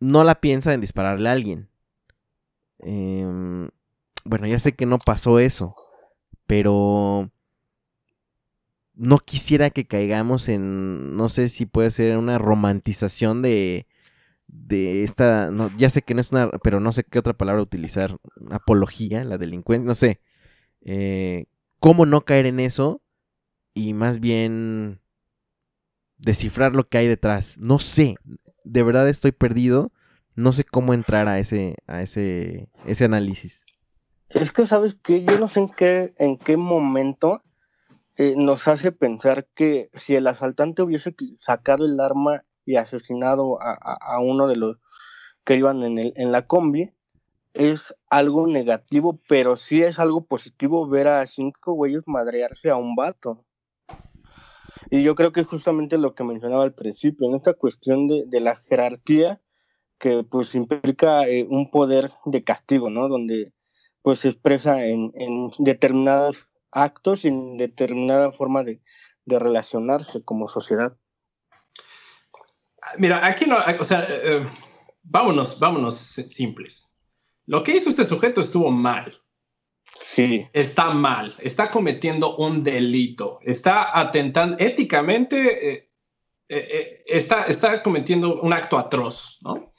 no la piensa en dispararle a alguien. Em, bueno, ya sé que no pasó eso, pero no quisiera que caigamos en, no sé si puede ser una romantización de, de esta, no, ya sé que no es una, pero no sé qué otra palabra utilizar, apología, la delincuencia, no sé, eh, cómo no caer en eso y más bien descifrar lo que hay detrás. No sé, de verdad estoy perdido, no sé cómo entrar a ese, a ese, ese análisis. Es que sabes que yo no sé en qué, en qué momento eh, nos hace pensar que si el asaltante hubiese sacado el arma y asesinado a, uno de los que iban en, el, en la combi, es algo negativo, pero sí es algo positivo ver a cinco güeyes madrearse a un vato. Y yo creo que es justamente lo que mencionaba al principio, en esta cuestión de, la jerarquía que pues implica eh, un poder de castigo, ¿no? Donde pues se expresa en, en determinados actos y en determinada forma de, relacionarse como sociedad. Mira, aquí no, o sea, eh, vámonos, vámonos simples. Lo que hizo este sujeto estuvo mal. Sí. Está mal, está cometiendo un delito, está atentando éticamente, eh, eh, está, está cometiendo un acto atroz, ¿no?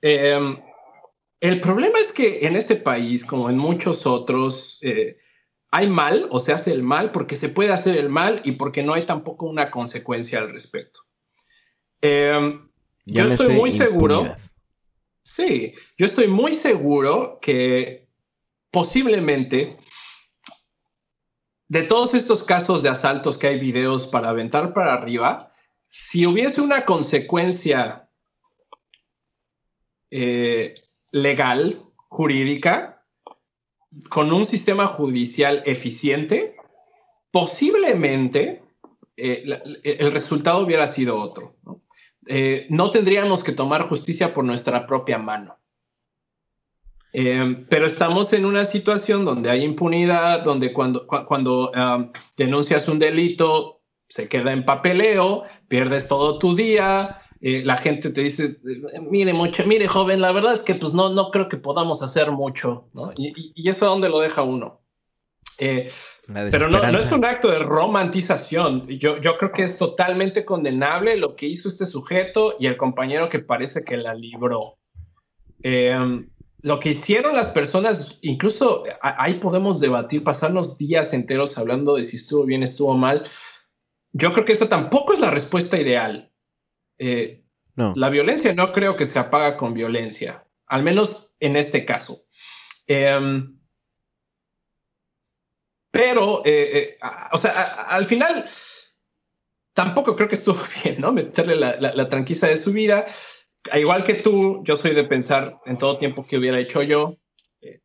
el problema es que en este país, como en muchos otros, hay mal o se hace el mal porque se puede hacer el mal y porque no hay tampoco una consecuencia al respecto. Em, yo estoy muy seguro. Sí, yo estoy muy seguro que posiblemente de todos estos casos de asaltos que hay videos para aventar para arriba, si hubiese una consecuencia eh, legal, jurídica, con un sistema judicial eficiente, posiblemente eh, el resultado hubiera sido otro. Eh, ¿no? tendríamos que tomar justicia por nuestra propia mano. Eh, pero estamos en una situación donde hay impunidad, donde cuando, cuando denuncias un delito se queda en papeleo, pierdes todo tu día, eh, la gente te dice, mire, mucho, mire, joven, la verdad es que pues no, no creo que podamos hacer mucho, ¿no? Y, eso a dónde lo deja uno. Eh, pero no, no, es un acto de romantización. Yo, yo creo que es totalmente condenable lo que hizo este sujeto y el compañero que parece que la libró. Em, lo que hicieron las personas, incluso ahí podemos debatir, pasarnos días enteros hablando de si estuvo bien, estuvo mal. Yo creo que esa tampoco es la respuesta ideal. Eh, no. La violencia no creo que se apaga con violencia, al menos en este caso. Em, pero, eh, eh, o sea, al final, tampoco creo que estuvo [laughs] bien, ¿no? Meterle la, la, tranquila de su vida. Igual que tú, yo soy de pensar en todo tiempo que hubiera hecho yo.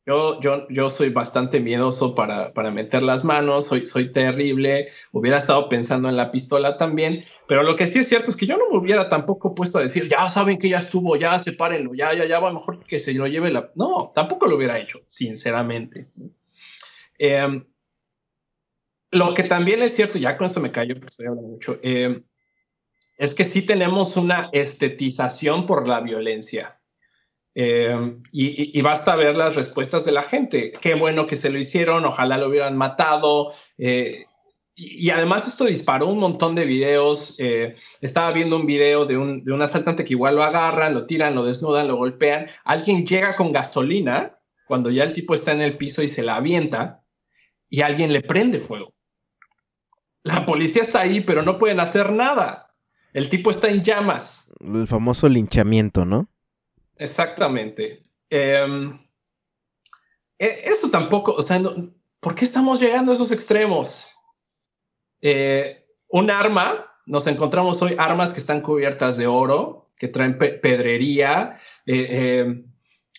Yo, yo, yo soy bastante miedoso para, para meter las manos, soy, soy terrible, hubiera estado pensando en la pistola también, pero lo que sí es cierto es que yo no me hubiera tampoco puesto a decir, ya saben que ya estuvo, ya sepárenlo, ya, ya, ya va mejor que se lo lleve la... No, tampoco lo hubiera hecho, sinceramente. Em, lo que también es cierto, ya con esto me callo porque estoy hablando mucho, em, es que sí tenemos una estetización por la violencia. Em, y, basta ver las respuestas de la gente. Qué bueno que se lo hicieron, ojalá lo hubieran matado. Eh, y, además esto disparó un montón de videos. Eh, estaba viendo un video de un, asaltante que igual lo agarran, lo tiran, lo desnudan, lo golpean. Alguien llega con gasolina cuando ya el tipo está en el piso y se la avienta y alguien le prende fuego. La policía está ahí, pero no pueden hacer nada. El tipo está en llamas. El famoso linchamiento, ¿no? Exactamente. Em, e, eso tampoco, o sea, ¿por qué estamos llegando a esos extremos? Eh, un arma, nos encontramos hoy armas que están cubiertas de oro, que traen pedrería. Eh,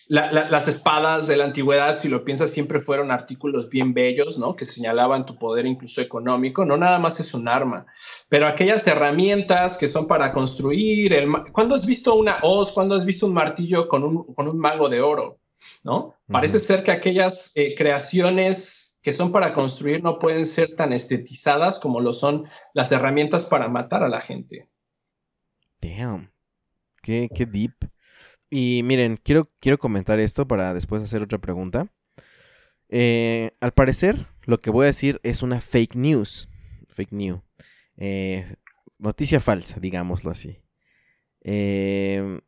las espadas de la antigüedad, si lo piensas, siempre fueron artículos bien bellos, ¿no? Que señalaban tu poder incluso económico. No nada más es un arma, pero aquellas herramientas que son para construir. El, ¿Cuándo has visto una hoz? ¿Cuándo has visto un martillo con un, con un mango de oro? ¿No? Parece ser que aquellas eh, creaciones que son para construir no pueden ser tan estetizadas como lo son las herramientas para matar a la gente. Damn. Qué, qué deep. Y miren, quiero, quiero comentar esto para después hacer otra pregunta. Eh, al parecer, lo que voy a decir es una fake news. Fake news. Eh, noticia falsa, digámoslo así. Eh,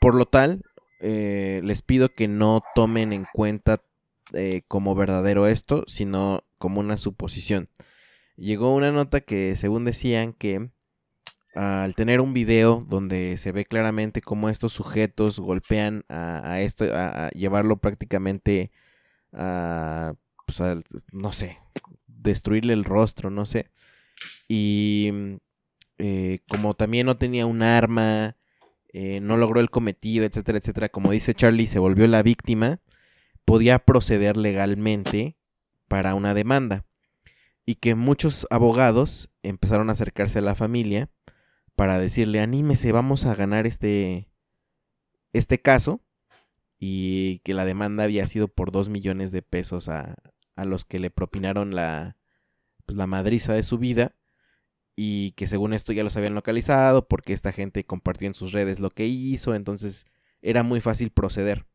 por lo tal, les pido que no tomen en cuenta como verdadero esto, sino como una suposición. Llegó una nota que según decían que al tener un video donde se ve claramente cómo estos sujetos golpean a, esto, a, llevarlo prácticamente a, pues, no sé, destruirle el rostro, no sé. Y mm, eh, como también no tenía un arma, eh, no logró el cometido, etcétera, etcétera, como dice Charlie, se volvió la víctima, podía proceder legalmente para una demanda. Y que muchos abogados empezaron a acercarse a la familia para decirle, anímese, vamos a ganar este, este caso. Y que la demanda había sido por dos millones de pesos a, a los que le propinaron la, pues, la madriza de su vida. Y que según esto ya los habían localizado porque esta gente compartió en sus redes lo que hizo. Entonces era muy fácil proceder.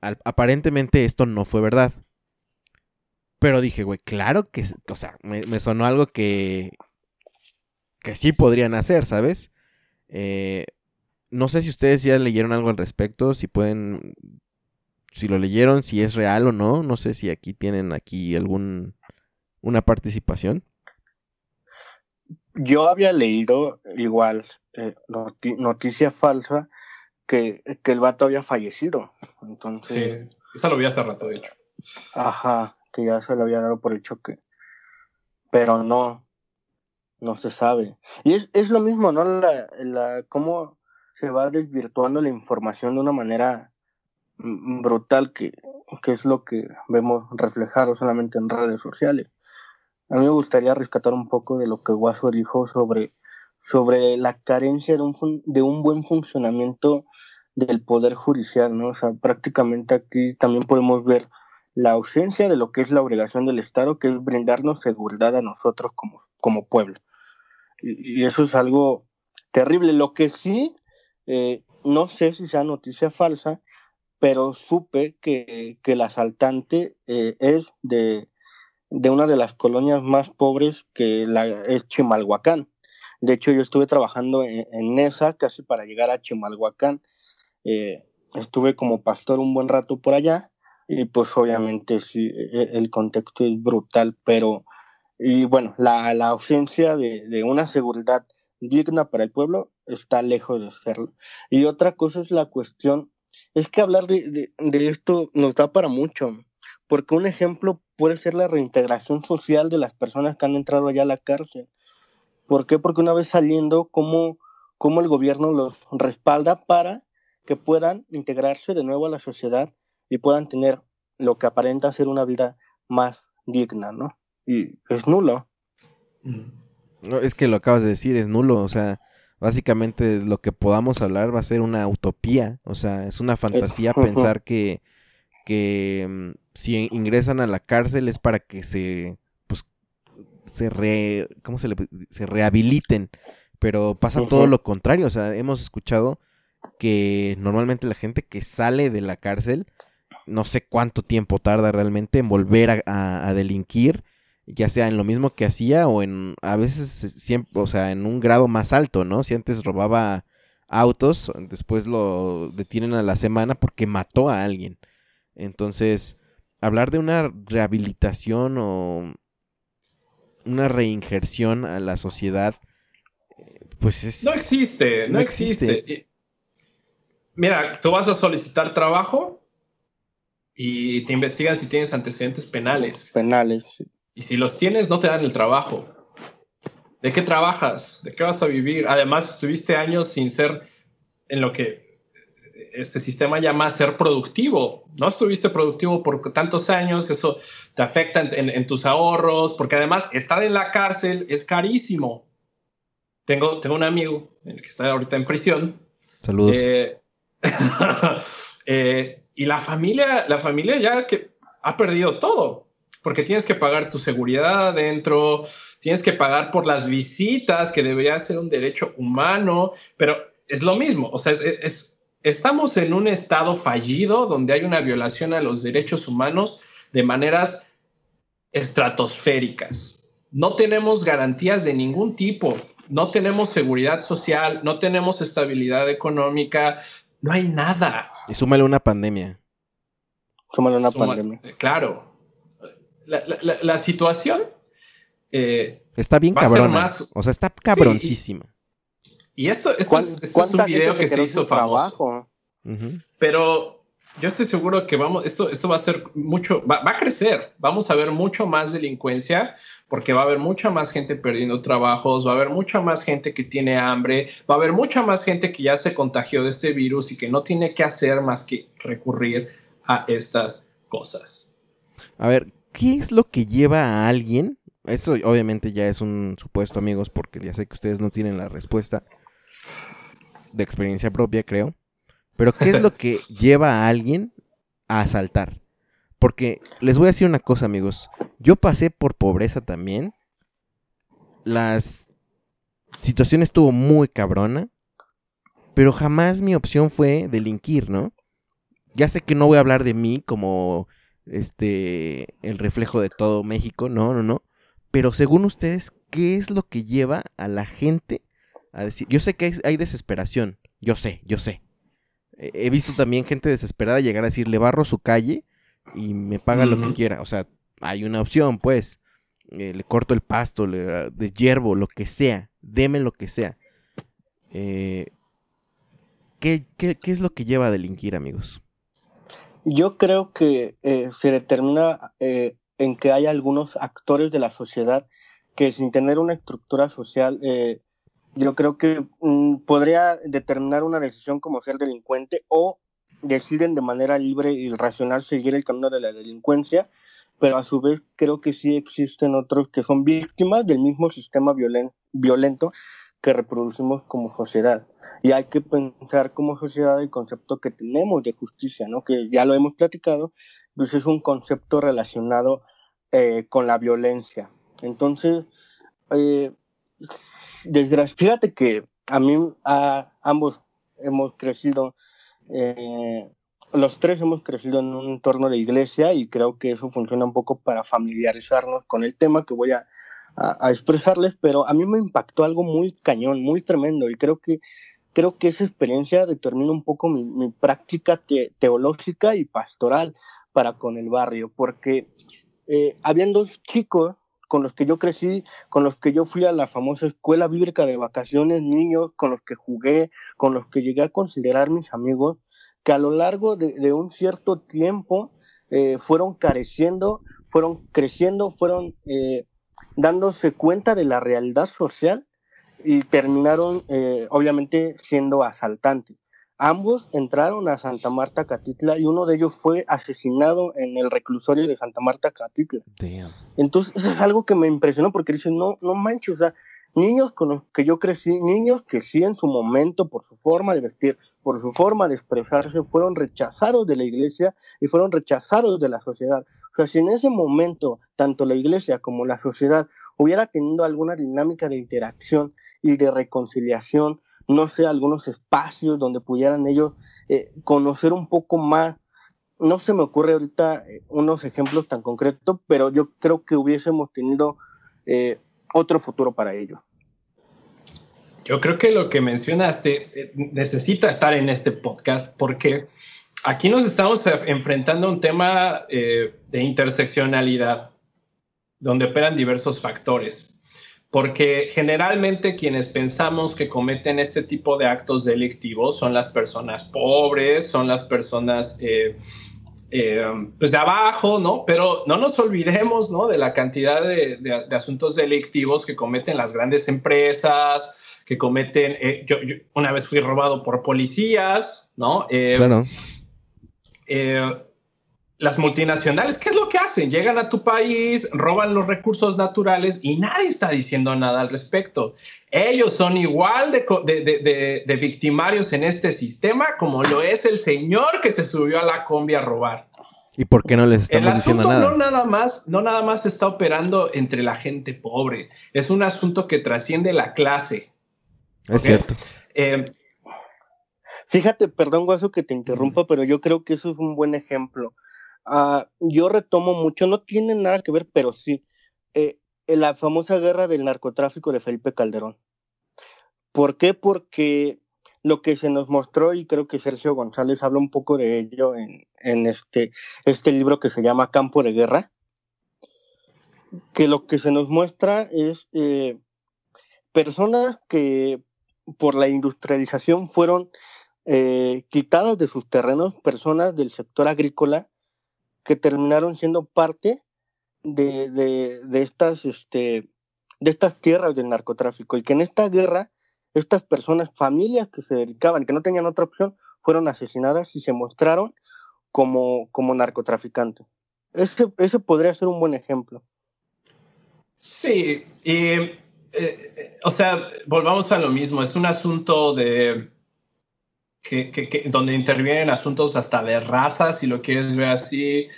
aparentemente esto no fue verdad. Pero dije, güey, claro que, o sea, me, me sonó algo que, que sí podrían hacer, ¿sabes? Eh, no sé si ustedes ya leyeron algo al respecto, si pueden, si lo leyeron, si es real o no. No sé si aquí tienen aquí algún una participación. Yo había leído igual eh, noticia falsa que, que, el vato había fallecido. Entonces. Sí, esa lo vi hace rato, de hecho. Ajá, que ya se le había dado por el choque. Pero no, no se sabe. Y es, es lo mismo, ¿no? La, la, cómo se va desvirtuando la información de una manera mm, brutal que, que es lo que vemos reflejado solamente en redes sociales. A mí me gustaría rescatar un poco de lo que Guaso dijo sobre, sobre la carencia de un, de un buen funcionamiento del poder judicial, ¿no? O sea, prácticamente aquí también podemos ver la ausencia de lo que es la obligación del Estado, que es brindarnos seguridad a nosotros como, como pueblo y, eso es algo terrible. Lo que sí, eh, no sé si sea noticia falsa, pero supe que, que el asaltante eh, es de, de, una de las colonias más pobres que la, es Chimalhuacán. De hecho, yo estuve trabajando en, esa casi para llegar a Chimalhuacán. Eh, estuve como pastor un buen rato por allá y pues obviamente sí, e, el contexto es brutal, pero y bueno, la, la ausencia de, de, una seguridad digna para el pueblo está lejos de serlo. Y otra cosa es la cuestión, es que hablar de, de, esto nos da para mucho, porque un ejemplo puede ser la reintegración social de las personas que han entrado allá a la cárcel. ¿Por qué? Porque una vez saliendo, ¿cómo, cómo el gobierno los respalda para que puedan integrarse de nuevo a la sociedad y puedan tener lo que aparenta ser una vida más digna, ¿no? Y es nulo. No, es que lo acabas de decir, es nulo, o sea, básicamente lo que podamos hablar va a ser una utopía, o sea, es una fantasía pensar que, que mm, si ingresan a la cárcel es para que se, pues, se re, ¿cómo se le, se rehabiliten, pero pasa todo lo contrario, o sea, hemos escuchado que normalmente la gente que sale de la cárcel, no sé cuánto tiempo tarda realmente en volver a delinquir, ya sea en lo mismo que hacía o en a veces siempre, o sea, en un grado más alto, ¿no? Si antes robaba autos, después lo detienen a la semana porque mató a alguien. Entonces, hablar de una rehabilitación o una reinjerción a la sociedad, pues es... No existe, no, existe. Mira, tú vas a solicitar trabajo y te investigan si tienes antecedentes penales. Penales, sí. Y si los tienes, no te dan el trabajo. ¿De qué trabajas? ¿De qué vas a vivir? Además, estuviste años sin ser en lo que este sistema llama ser productivo. No estuviste productivo por tantos años, eso te afecta en, tus ahorros, porque además estar en la cárcel es carísimo. Tengo, tengo un amigo que está ahorita en prisión. Saludos. Eh, [laughs] eh, y la familia, la familia ya que ha perdido todo porque tienes que pagar tu seguridad adentro, tienes que pagar por las visitas, que debería ser un derecho humano, pero es lo mismo, o sea, es, estamos en un estado fallido donde hay una violación a los derechos humanos de maneras estratosféricas. No tenemos garantías de ningún tipo, no tenemos seguridad social, no tenemos estabilidad económica, no hay nada. Y súmale una pandemia. Súmale una pandemia. Claro. La, situación eh, está bien cabrona. O sea, está cabroncísima. Y esto, es, un video que se hizo famoso. Pero yo estoy seguro que vamos, esto, esto va a ser mucho, va, a crecer. Vamos a ver mucho más delincuencia porque va a haber mucha más gente perdiendo trabajos, va a haber mucha más gente que tiene hambre, va a haber mucha más gente que ya se contagió de este virus y que no tiene que hacer más que recurrir a estas cosas. A ver, ¿qué es lo que lleva a alguien? Eso obviamente ya es un supuesto, amigos, porque ya sé que ustedes no tienen la respuesta de experiencia propia, creo. Pero ¿qué es lo [laughs] que lleva a alguien a asaltar? Porque les voy a decir una cosa, amigos. Yo pasé por pobreza también. Las situación estuvo muy cabrona. Pero jamás mi opción fue delinquir, ¿no? Ya sé que no voy a hablar de mí como este el reflejo de todo México, no, no, no. Pero según ustedes, ¿qué es lo que lleva a la gente a decir? Yo sé que hay desesperación, yo sé, yo sé he visto también gente desesperada llegar a decir, le barro su calle y me paga lo que quiera. O sea, hay una opción, pues. Eh, le corto el pasto, le de hierbo, lo que sea. Deme lo que sea. Eh, ¿qué, es lo que lleva a delinquir, amigos? Yo creo que eh, se determina en que hay algunos actores de la sociedad que sin tener una estructura social yo creo que mm, podría determinar una decisión como ser delincuente o deciden de manera libre y racional seguir el camino de la delincuencia, pero a su vez creo que sí existen otros que son víctimas del mismo sistema violento que reproducimos como sociedad. Y hay que pensar como sociedad el concepto que tenemos de justicia, ¿no? que ya lo hemos platicado, pues es un concepto relacionado eh, con la violencia. Entonces, eh, fíjate que a mí, a, ambos hemos crecido, eh, los tres hemos crecido en un entorno de iglesia y creo que eso funciona un poco para familiarizarnos con el tema que voy a, expresarles, pero a mí me impactó algo muy cañón, muy tremendo y creo que creo que esa experiencia determina un poco mi, práctica teológica y pastoral para con el barrio, porque eh, habían dos chicos con los que yo crecí, con los que yo fui a la famosa escuela bíblica de vacaciones, niños con los que jugué, con los que llegué a considerar mis amigos, que a lo largo de, un cierto tiempo eh, fueron careciendo, fueron creciendo, fueron eh, dándose cuenta de la realidad social y terminaron eh, obviamente siendo asaltantes. Ambos entraron a Santa Marta Catitla y uno de ellos fue asesinado en el reclusorio de Santa Marta Catitla. Entonces, eso es algo que me impresionó porque dicen, no, no manches, o sea, niños con los que yo crecí, niños que sí en su momento, por su forma de vestir, por su forma de expresarse, fueron rechazados de la iglesia y fueron rechazados de la sociedad. O sea, si en ese momento tanto la iglesia como la sociedad hubiera tenido alguna dinámica de interacción y de reconciliación, no sé, algunos espacios donde pudieran ellos eh, conocer un poco más. No se me ocurre ahorita eh, unos ejemplos tan concretos, pero yo creo que hubiésemos tenido eh, otro futuro para ellos. Yo creo que lo que mencionaste necesita estar en este podcast porque aquí nos estamos enfrentando a un tema de interseccionalidad donde operan diversos factores porque generalmente quienes pensamos que cometen este tipo de actos delictivos son las personas pobres, son las personas eh, eh, pues de abajo, ¿no? Pero no nos olvidemos, ¿no? De la cantidad de, asuntos delictivos que cometen las grandes empresas, que cometen, eh, yo, una vez fui robado por policías, ¿no? claro las multinacionales, ¿qué es lo que hacen? Llegan a tu país, roban los recursos naturales y nadie está diciendo nada al respecto. Ellos son igual de, victimarios en este sistema como lo es el señor que se subió a la combi a robar. ¿Y por qué no les estamos diciendo nada? No nada más, no nada más está operando entre la gente pobre. Es un asunto que trasciende la clase. Es cierto. Eh, Fíjate, perdón, Guaso, que te interrumpa, pero yo creo que eso es un buen ejemplo. Ah, yo retomo mucho, no tiene nada que ver, pero sí, eh, la famosa guerra del narcotráfico de Felipe Calderón. ¿Por qué? Porque lo que se nos mostró, y creo que Sergio González habla un poco de ello en, en este, este libro que se llama Campo de Guerra, que lo que se nos muestra es eh, personas que por la industrialización fueron eh, quitadas de sus terrenos, personas del sector agrícola que terminaron siendo parte de, de, de estas, este, de estas tierras del narcotráfico y que en esta guerra estas personas, familias que se dedicaban, que no tenían otra opción, fueron asesinadas y se mostraron como, como narcotraficantes. Ese, ese podría ser un buen ejemplo. Sí, y, eh, eh, o sea, volvamos a lo mismo, es un asunto de... Que, que, donde intervienen asuntos hasta de raza, si lo quieres ver así.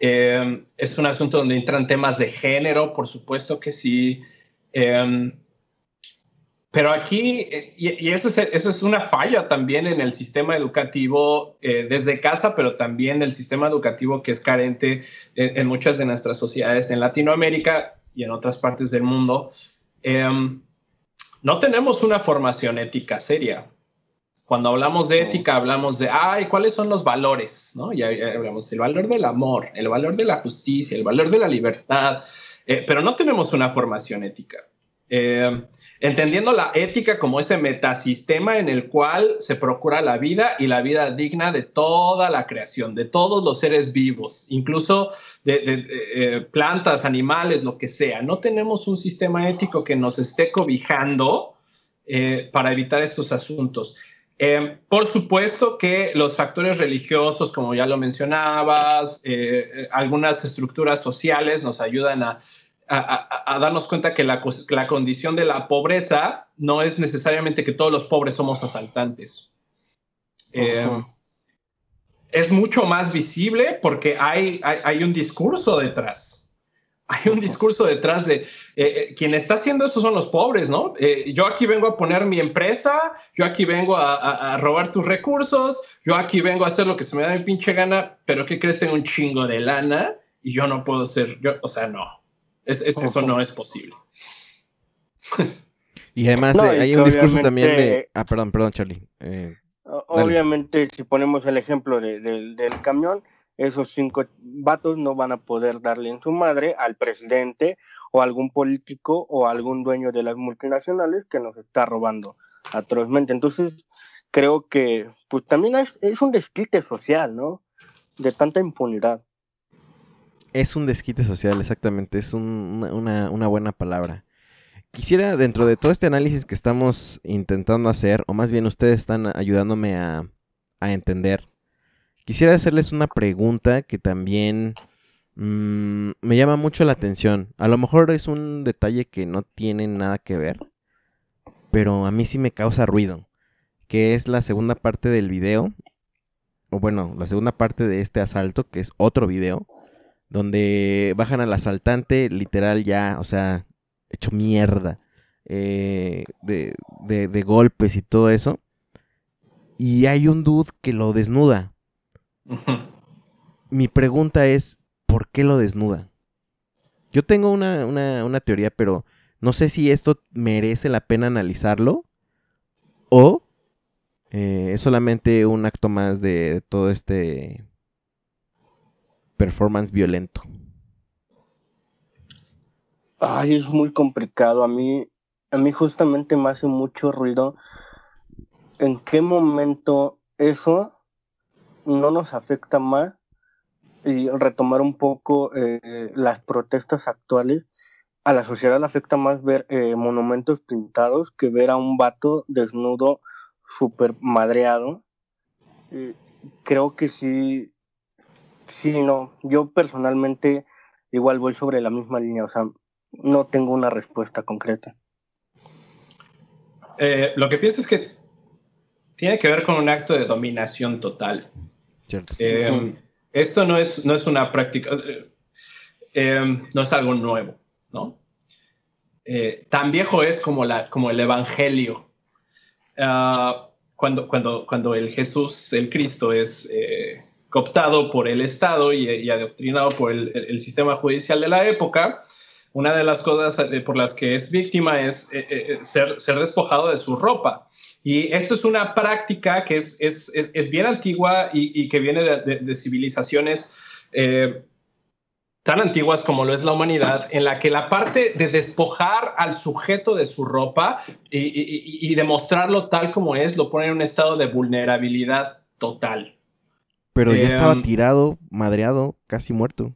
Eh, es un asunto donde entran temas de género, por supuesto que sí. Pero aquí, eh, y, eso, es, eso, es, una falla también en el sistema educativo eh, desde casa, pero también el sistema educativo que es carente en, muchas de nuestras sociedades en Latinoamérica y en otras partes del mundo. Em, no tenemos una formación ética seria. Cuando hablamos de ética, hablamos de, ay, ¿cuáles son los valores? ¿No? Y hablamos del valor del amor, el valor de la justicia, el valor de la libertad, eh, pero no tenemos una formación ética. Eh, entendiendo la ética como ese metasistema en el cual se procura la vida y la vida digna de toda la creación, de todos los seres vivos, incluso de, eh, plantas, animales, lo que sea. No tenemos un sistema ético que nos esté cobijando eh, para evitar estos asuntos. Eh, por supuesto que los factores religiosos, como ya lo mencionabas, algunas estructuras sociales nos ayudan a a, darnos cuenta que la, la, condición de la pobreza no es necesariamente que todos los pobres somos asaltantes. Eh, es mucho más visible porque hay, hay, un discurso detrás. Hay un discurso detrás de eh, eh, quien está haciendo eso son los pobres, ¿no? yo aquí vengo a poner mi empresa, yo aquí vengo a, a, robar tus recursos, yo aquí vengo a hacer lo que se me da mi pinche gana, pero ¿qué crees? Tengo un chingo de lana y yo no puedo ser, yo, o sea, no eso no es posible. y además eh, hay un discurso también de... Ah, perdón, perdón, Charlie. Eh, obviamente, si ponemos el ejemplo del camión, esos cinco vatos no van a poder darle en su madre al presidente o algún político o algún dueño de las multinacionales que nos está robando atrozmente. Entonces, creo que pues también es, es un desquite social, ¿no? De tanta impunidad. Es un desquite social, exactamente. Es una, buena palabra. Quisiera, dentro de todo este análisis que estamos intentando hacer, o más bien ustedes están ayudándome a, entender, quisiera hacerles una pregunta que también mm, me llama mucho la atención. A lo mejor es un detalle que no tiene nada que ver, pero a mí sí me causa ruido, que es la segunda parte del video, o bueno, la segunda parte de este asalto, que es otro video donde bajan al asaltante, literal ya, o sea, hecho mierda, eh, de, de, golpes y todo eso. Y hay un dude que lo desnuda. Mi pregunta es, ¿por qué lo desnuda? Yo tengo una, una, teoría, pero no sé si esto merece la pena analizarlo o eh, es solamente un acto más de todo este performance violento? Ay, es muy complicado. A mí, a mí justamente me hace mucho ruido en qué momento eso no nos afecta más y retomar un poco eh, las protestas actuales. A la sociedad le afecta más ver eh, monumentos pintados que ver a un vato desnudo, súper madreado. creo que sí, Sí, no, yo personalmente igual voy sobre la misma línea, o sea, no tengo una respuesta concreta. Eh, lo que pienso es que tiene que ver con un acto de dominación total. Cierto. Eh, esto no es, no es una práctica, eh, no es algo nuevo, ¿no? tan viejo es como, la, como el Evangelio. Ah, cuando, cuando, cuando el Jesús, el Cristo, es cooptado por el Estado y, adoctrinado por el, sistema judicial de la época, una de las cosas eh, por las que es víctima es eh, eh, ser, ser, despojado de su ropa. Y esto es una práctica que es, es, es bien antigua y, que viene de, civilizaciones tan antiguas como lo es la humanidad, en la que la parte de despojar al sujeto de su ropa y, y demostrarlo tal como es, lo pone en un estado de vulnerabilidad total. Pero ya estaba em, tirado, madreado, casi muerto.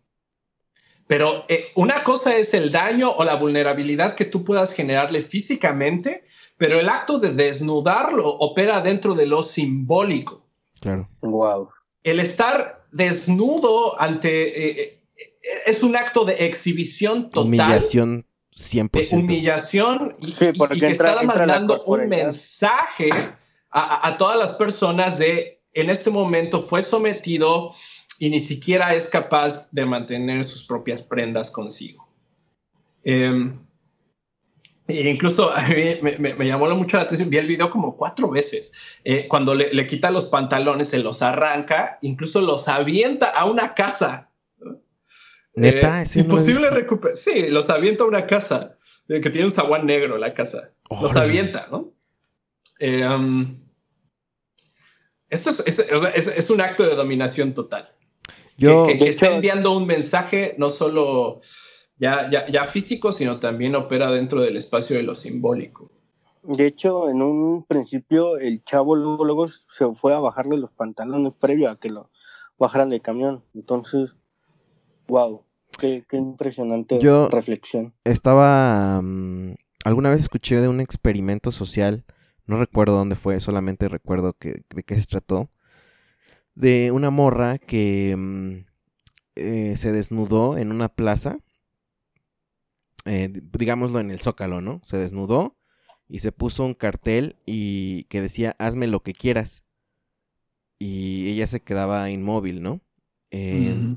Pero eh, una cosa es el daño o la vulnerabilidad que tú puedas generarle físicamente, pero el acto de desnudarlo opera dentro de lo simbólico. Claro. Wow. El estar desnudo ante eh, eh, es un acto de exhibición total. Humillación 100%. De humillación y, que está mandando un mensaje a todas las personas de en este momento fue sometido y ni siquiera es capaz de mantener sus propias prendas consigo. Em, e incluso a mí me, llamó mucho la atención, vi el video como cuatro veces. Eh, cuando le, quita los pantalones, se los arranca, incluso los avienta a una casa. Neta, eh, imposible recuperar. Sí, los avienta a una casa eh, que tiene un zaguán negro la casa. Los avienta, ¿no? Em, esto es, un acto de dominación total. Yo, que, está enviando un mensaje no solo ya, ya, físico, sino también opera dentro del espacio de lo simbólico. De hecho, en un principio el chavo luego, luego se fue a bajarle los pantalones previo a que lo bajaran del camión. Entonces, wow, qué, impresionante reflexión. Estaba, mm, alguna vez escuché de un experimento social no recuerdo dónde fue, solamente recuerdo que, de qué se trató. De una morra que mm, eh, se desnudó en una plaza, eh, digámoslo en el Zócalo, ¿no? Se desnudó y se puso un cartel y que decía, hazme lo que quieras. Y ella se quedaba inmóvil, ¿no? Em,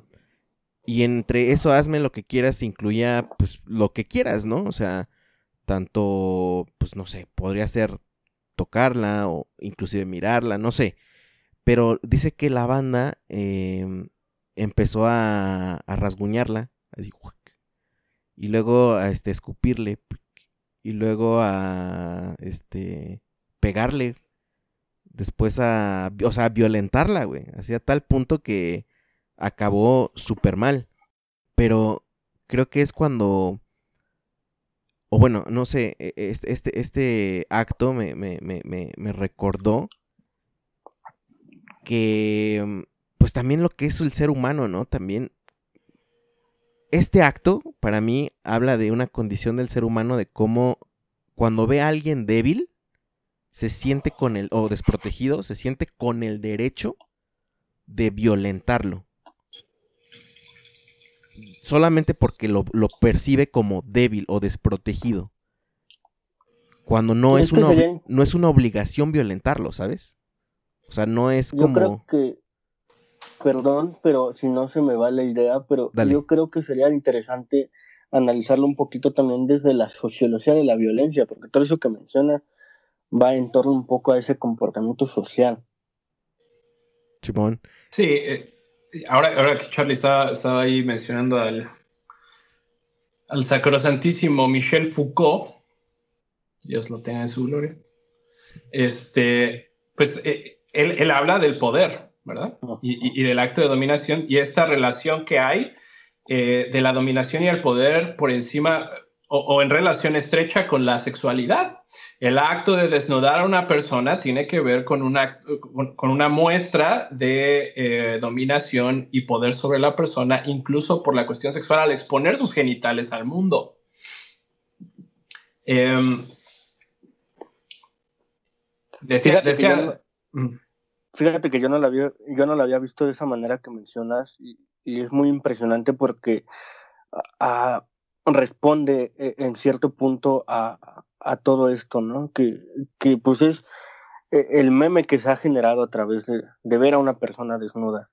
y entre eso, hazme lo que quieras, incluía, pues, lo que quieras, ¿no? O sea, tanto, pues, no sé, podría ser tocarla o inclusive mirarla, no sé. Pero dice que la banda em, empezó a, a, rasguñarla, así, y luego a este, escupirle, y luego a este, pegarle, después a, o sea, violentarla, güey, a tal punto que acabó súper mal. Pero creo que es cuando o bueno, no sé, e, e, este, este, este acto me, me, me, me, recordó que, pues también lo que es el ser humano, ¿no? También, este acto para mí habla de una condición del ser humano de cómo cuando ve a alguien débil, se siente con el, o desprotegido, se siente con el derecho de violentarlo solamente porque lo, percibe como débil o desprotegido. Cuando no es, una, no es una obligación violentarlo, ¿sabes? O sea, no es como... Yo creo que, perdón, pero si no se me va la idea, pero yo creo que sería interesante analizarlo un poquito también desde la sociología de la violencia, porque todo eso que mencionas va en torno un poco a ese comportamiento social. Chimón. Sí, eh, ahora, ahora que Charlie estaba, estaba ahí mencionando al, al sacrosantísimo Michel Foucault, Dios lo tenga en su gloria, este, pues eh, él, habla del poder, ¿verdad? Y, del acto de dominación y esta relación que hay eh, de la dominación y el poder por encima o, en relación estrecha con la sexualidad. El acto de desnudar a una persona tiene que ver con una, con una muestra de eh, dominación y poder sobre la persona, incluso por la cuestión sexual, al exponer sus genitales al mundo. Em, decía. Fíjate, que yo, no la había, yo no la había visto de esa manera que mencionas y, es muy impresionante porque responde eh, en cierto punto a, a todo esto, ¿no? Que, que pues es eh, el meme que se ha generado a través de, ver a una persona desnuda.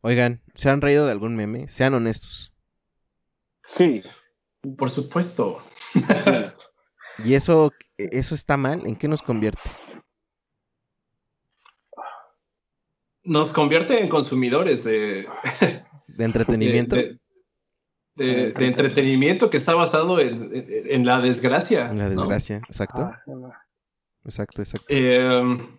Oigan, ¿se han reído de algún meme? Sean honestos. Sí. Por supuesto. [laughs] ¿Y eso, eso está mal? ¿En qué nos convierte? Nos convierte en consumidores de... ¿De entretenimiento? De, entretenimiento que está basado en, la desgracia. En la desgracia, exacto. Ah, exacto, exacto. Em,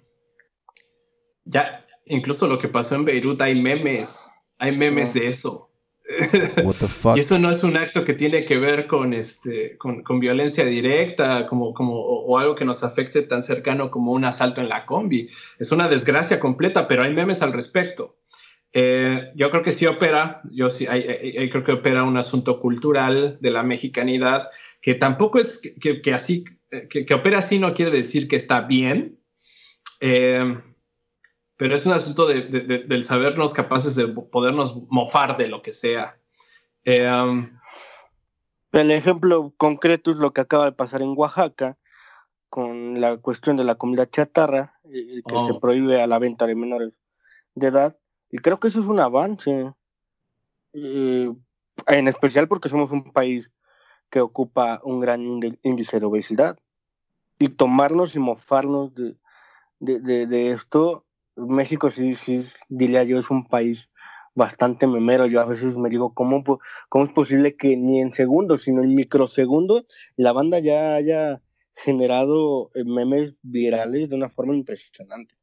ya, incluso lo que pasó en Beirut, hay memes. Hay memes de eso. [laughs] Y eso no es un acto que tiene que ver con, este, con, violencia directa como, como, o, algo que nos afecte tan cercano como un asalto en la combi. Es una desgracia completa, pero hay memes al respecto. Eh, yo creo que sí opera, yo sí hay, creo que opera un asunto cultural de la mexicanidad, que tampoco es que, así, que, que, opera así no quiere decir que está bien. Eh, pero es un asunto de, del sabernos capaces de podernos mofar de lo que sea. Eh, um, el ejemplo concreto es lo que acaba de pasar en Oaxaca con la cuestión de la comida chatarra, eh, que se oh. prohíbe a la venta de menores de edad. Y creo que eso es un avance, eh, en especial porque somos un país que ocupa un gran índice de obesidad. Y tomarnos y mofarnos de, de, de esto México sí, sí, diría yo, es un país bastante memero. Yo a veces me digo, ¿cómo, cómo es posible que ni en segundos, sino en microsegundos, la banda ya haya generado eh, memes virales de una forma impresionante?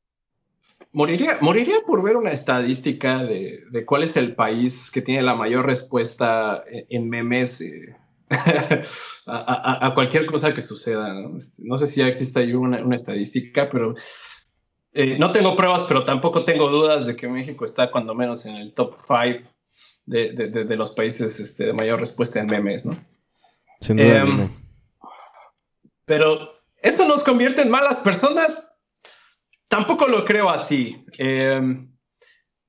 Moriría, moriría por ver una estadística de, cuál es el país que tiene la mayor respuesta en, memes eh, [laughs] a, cualquier cosa que suceda. ¿no? Este, sé si ya existe ahí una estadística, pero eh, no tengo pruebas, pero tampoco tengo dudas de que México está cuando menos en el top 5 de, los países este, de mayor respuesta en memes, ¿no? Sin duda. Em, pero eso nos convierte en malas personas. Tampoco lo creo así. Em,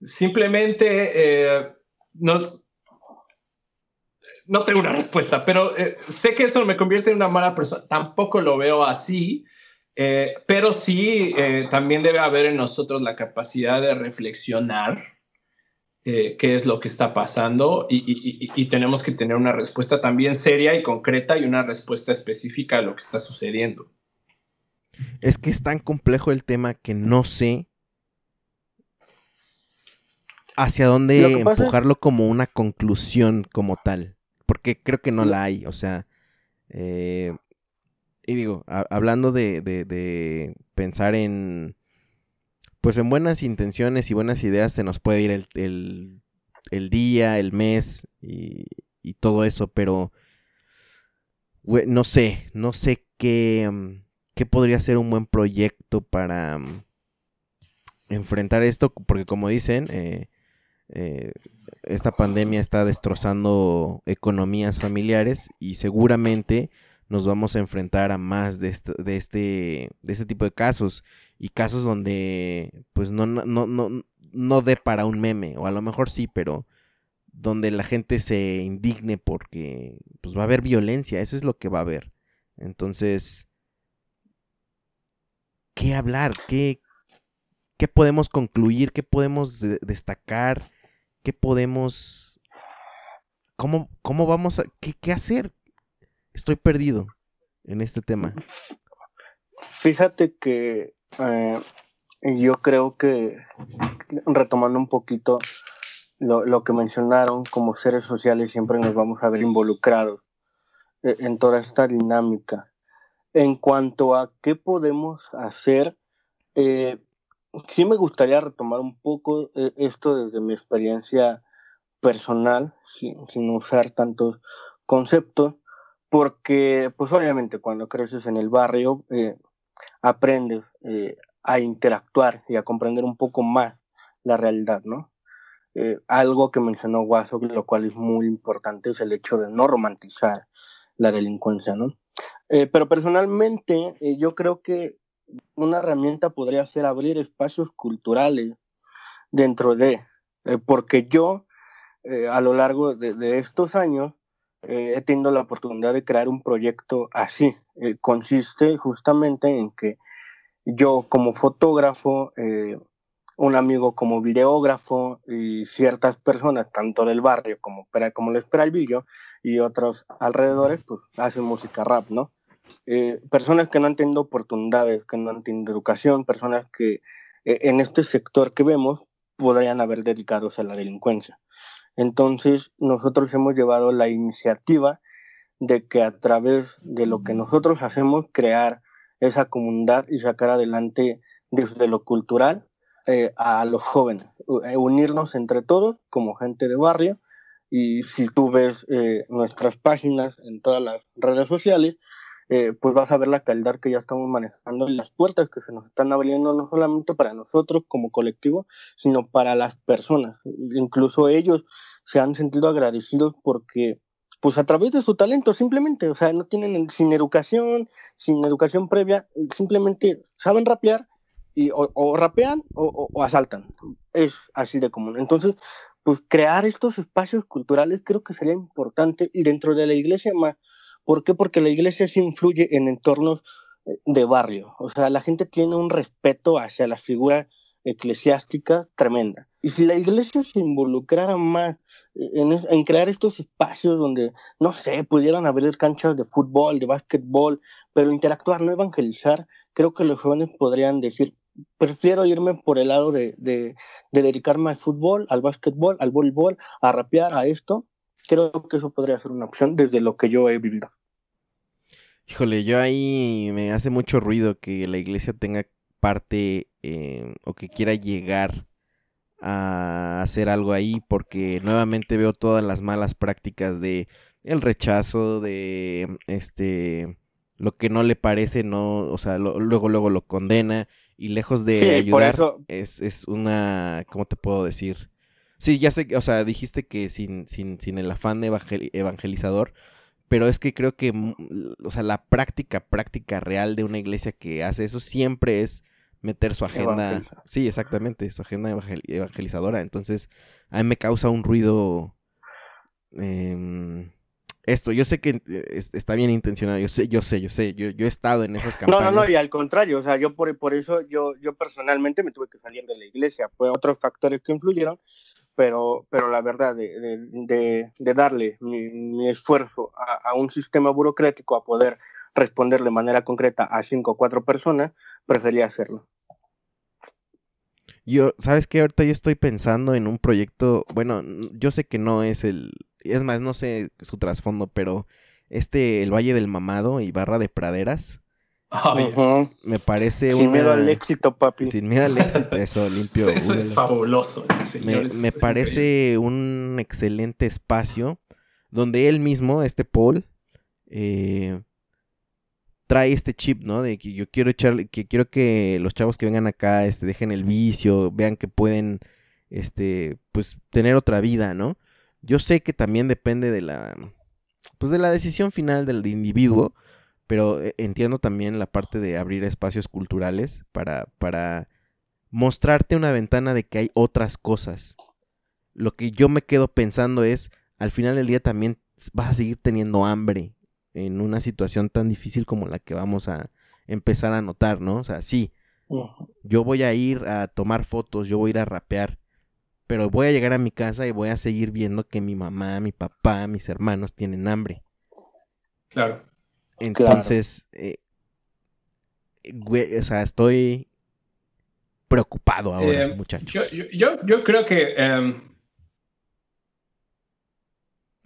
simplemente eh, nos, no tengo una respuesta, pero eh, sé que eso me convierte en una mala persona. Tampoco lo veo así. Eh, pero sí, eh, también debe haber en nosotros la capacidad de reflexionar eh, qué es lo que está pasando y, tenemos que tener una respuesta también seria y concreta y una respuesta específica a lo que está sucediendo. Es que es tan complejo el tema que no sé hacia dónde empujarlo como una conclusión como tal, porque creo que no la hay, o sea, y digo, hablando de, pensar en, pues en buenas intenciones y buenas ideas, se nos puede ir el, día, el mes y, todo eso, pero no sé, no sé qué, mm, qué podría ser un buen proyecto para mm, enfrentar esto, porque como dicen, eh, eh, esta pandemia está destrozando economías familiares y seguramente nos vamos a enfrentar a más de este, de este, de este tipo de casos y casos donde pues no, no, no, no dé para un meme, o a lo mejor sí, pero donde la gente se indigne porque pues va a haber violencia, eso es lo que va a haber. Entonces, ¿qué hablar? ¿Qué, qué podemos concluir? ¿Qué podemos destacar? ¿Qué podemos... ¿Cómo, cómo vamos a... ¿Qué, qué hacer? Estoy perdido en este tema. Fíjate que eh, yo creo que, retomando un poquito lo, que mencionaron, como seres sociales siempre nos vamos a ver involucrados eh, en toda esta dinámica. En cuanto a qué podemos hacer, eh, sí me gustaría retomar un poco esto desde mi experiencia personal, sin, sin usar tantos conceptos, porque pues obviamente cuando creces en el barrio eh, aprendes eh, a interactuar y a comprender un poco más la realidad, ¿no? Eh, algo que mencionó Guaso, lo cual es muy importante, es el hecho de no romantizar la delincuencia, ¿no? pero personalmente yo creo que una herramienta podría ser abrir espacios culturales dentro de, porque yo a lo largo de estos años eh, he tenido la oportunidad de crear un proyecto así. Eh, consiste justamente en que yo como fotógrafo eh, un amigo como videógrafo y ciertas personas, tanto del barrio como, como les Peralvillo y otros alrededores, pues hacen música rap, ¿no? Eh, personas que no han tenido oportunidades, que no han tenido educación, personas que eh, en este sector que vemos podrían haber dedicados a la delincuencia. Entonces, nosotros hemos llevado la iniciativa de que a través de lo que nosotros hacemos, crear esa comunidad y sacar adelante desde lo cultural eh, a los jóvenes, eh, unirnos entre todos como gente de barrio. Y si tú ves eh, nuestras páginas en todas las redes sociales, pues vas a ver la calidad que ya estamos manejando y las puertas que se nos están abriendo no solamente para nosotros como colectivo, sino para las personas. Incluso ellos se han sentido agradecidos porque pues a través de su talento simplemente, o sea, no tienen sin educación, sin educación previa, simplemente saben rapear y o, rapean o, asaltan. Es así de común. Entonces, pues crear estos espacios culturales creo que sería importante y dentro de la iglesia más. ¿Por qué? Porque la iglesia sí influye en entornos eh, de barrio. O sea, la gente tiene un respeto hacia la figura eclesiástica tremenda. Y si la iglesia se involucrara más en, en, crear estos espacios donde, no sé, pudieran haber canchas de fútbol, de básquetbol, pero interactuar, no evangelizar, creo que los jóvenes podrían decir, prefiero irme por el lado de, de, dedicarme al fútbol, al básquetbol, al voleibol, a rapear, a esto. Creo que eso podría ser una opción desde lo que yo he vivido. Híjole, yo ahí me hace mucho ruido que la iglesia tenga parte eh, o que quiera llegar a hacer algo ahí porque nuevamente veo todas las malas prácticas de el rechazo de este lo que no le parece no o sea luego luego lo condena y lejos de ayudar, es, es una, ¿cómo te puedo decir? Sí, ya sé, o sea, dijiste que sin, sin, sin el afán evangelizador, pero es que creo que, mm, o sea, la práctica, práctica real de una iglesia que hace eso siempre es meter su agenda, sí, exactamente, su agenda evangelizadora. Entonces, a mí me causa un ruido eh, esto. Yo sé que eh, está bien intencionado, yo sé, yo sé, yo sé, yo, yo he estado en esas campañas. No, no, no, y al contrario, o sea, yo por, por eso, yo, yo personalmente me tuve que salir de la iglesia, fue otros factores que influyeron, pero, pero la verdad, de, de, de, darle mi, esfuerzo a, a, un sistema burocrático a poder responder de manera concreta a cinco o cuatro personas, prefería hacerlo. Yo, ¿sabes qué? Ahorita yo estoy pensando en un proyecto, bueno, yo sé que no es el, es más, no sé su trasfondo, pero este, el Valle del Mamado y Barra de Praderas. Me parece Sin miedo al éxito, papi. Sin miedo al éxito, eso, limpio. [laughs] Eso es fabuloso. me, parece un excelente espacio donde él mismo, este Paul, eh, trae este chip, ¿no? De que yo quiero echar, que quiero que los chavos que vengan acá, este, dejen el vicio, vean que pueden, este, pues, tener otra vida, ¿no? Yo sé que también depende de la, pues de la decisión final del individuo, pero eh, entiendo también la parte de abrir espacios culturales para, para mostrarte una ventana de que hay otras cosas. Lo que yo me quedo pensando es, al final del día también vas a seguir teniendo hambre en una situación tan difícil como la que vamos a empezar a notar, ¿no? O sea, sí, yo voy a ir a tomar fotos, yo voy a ir a rapear, pero voy a llegar a mi casa y voy a seguir viendo que mi mamá, mi papá, mis hermanos tienen hambre. Claro. Entonces, eh, o sea, estoy preocupado ahora, eh, muchachos. Yo, yo, creo que em,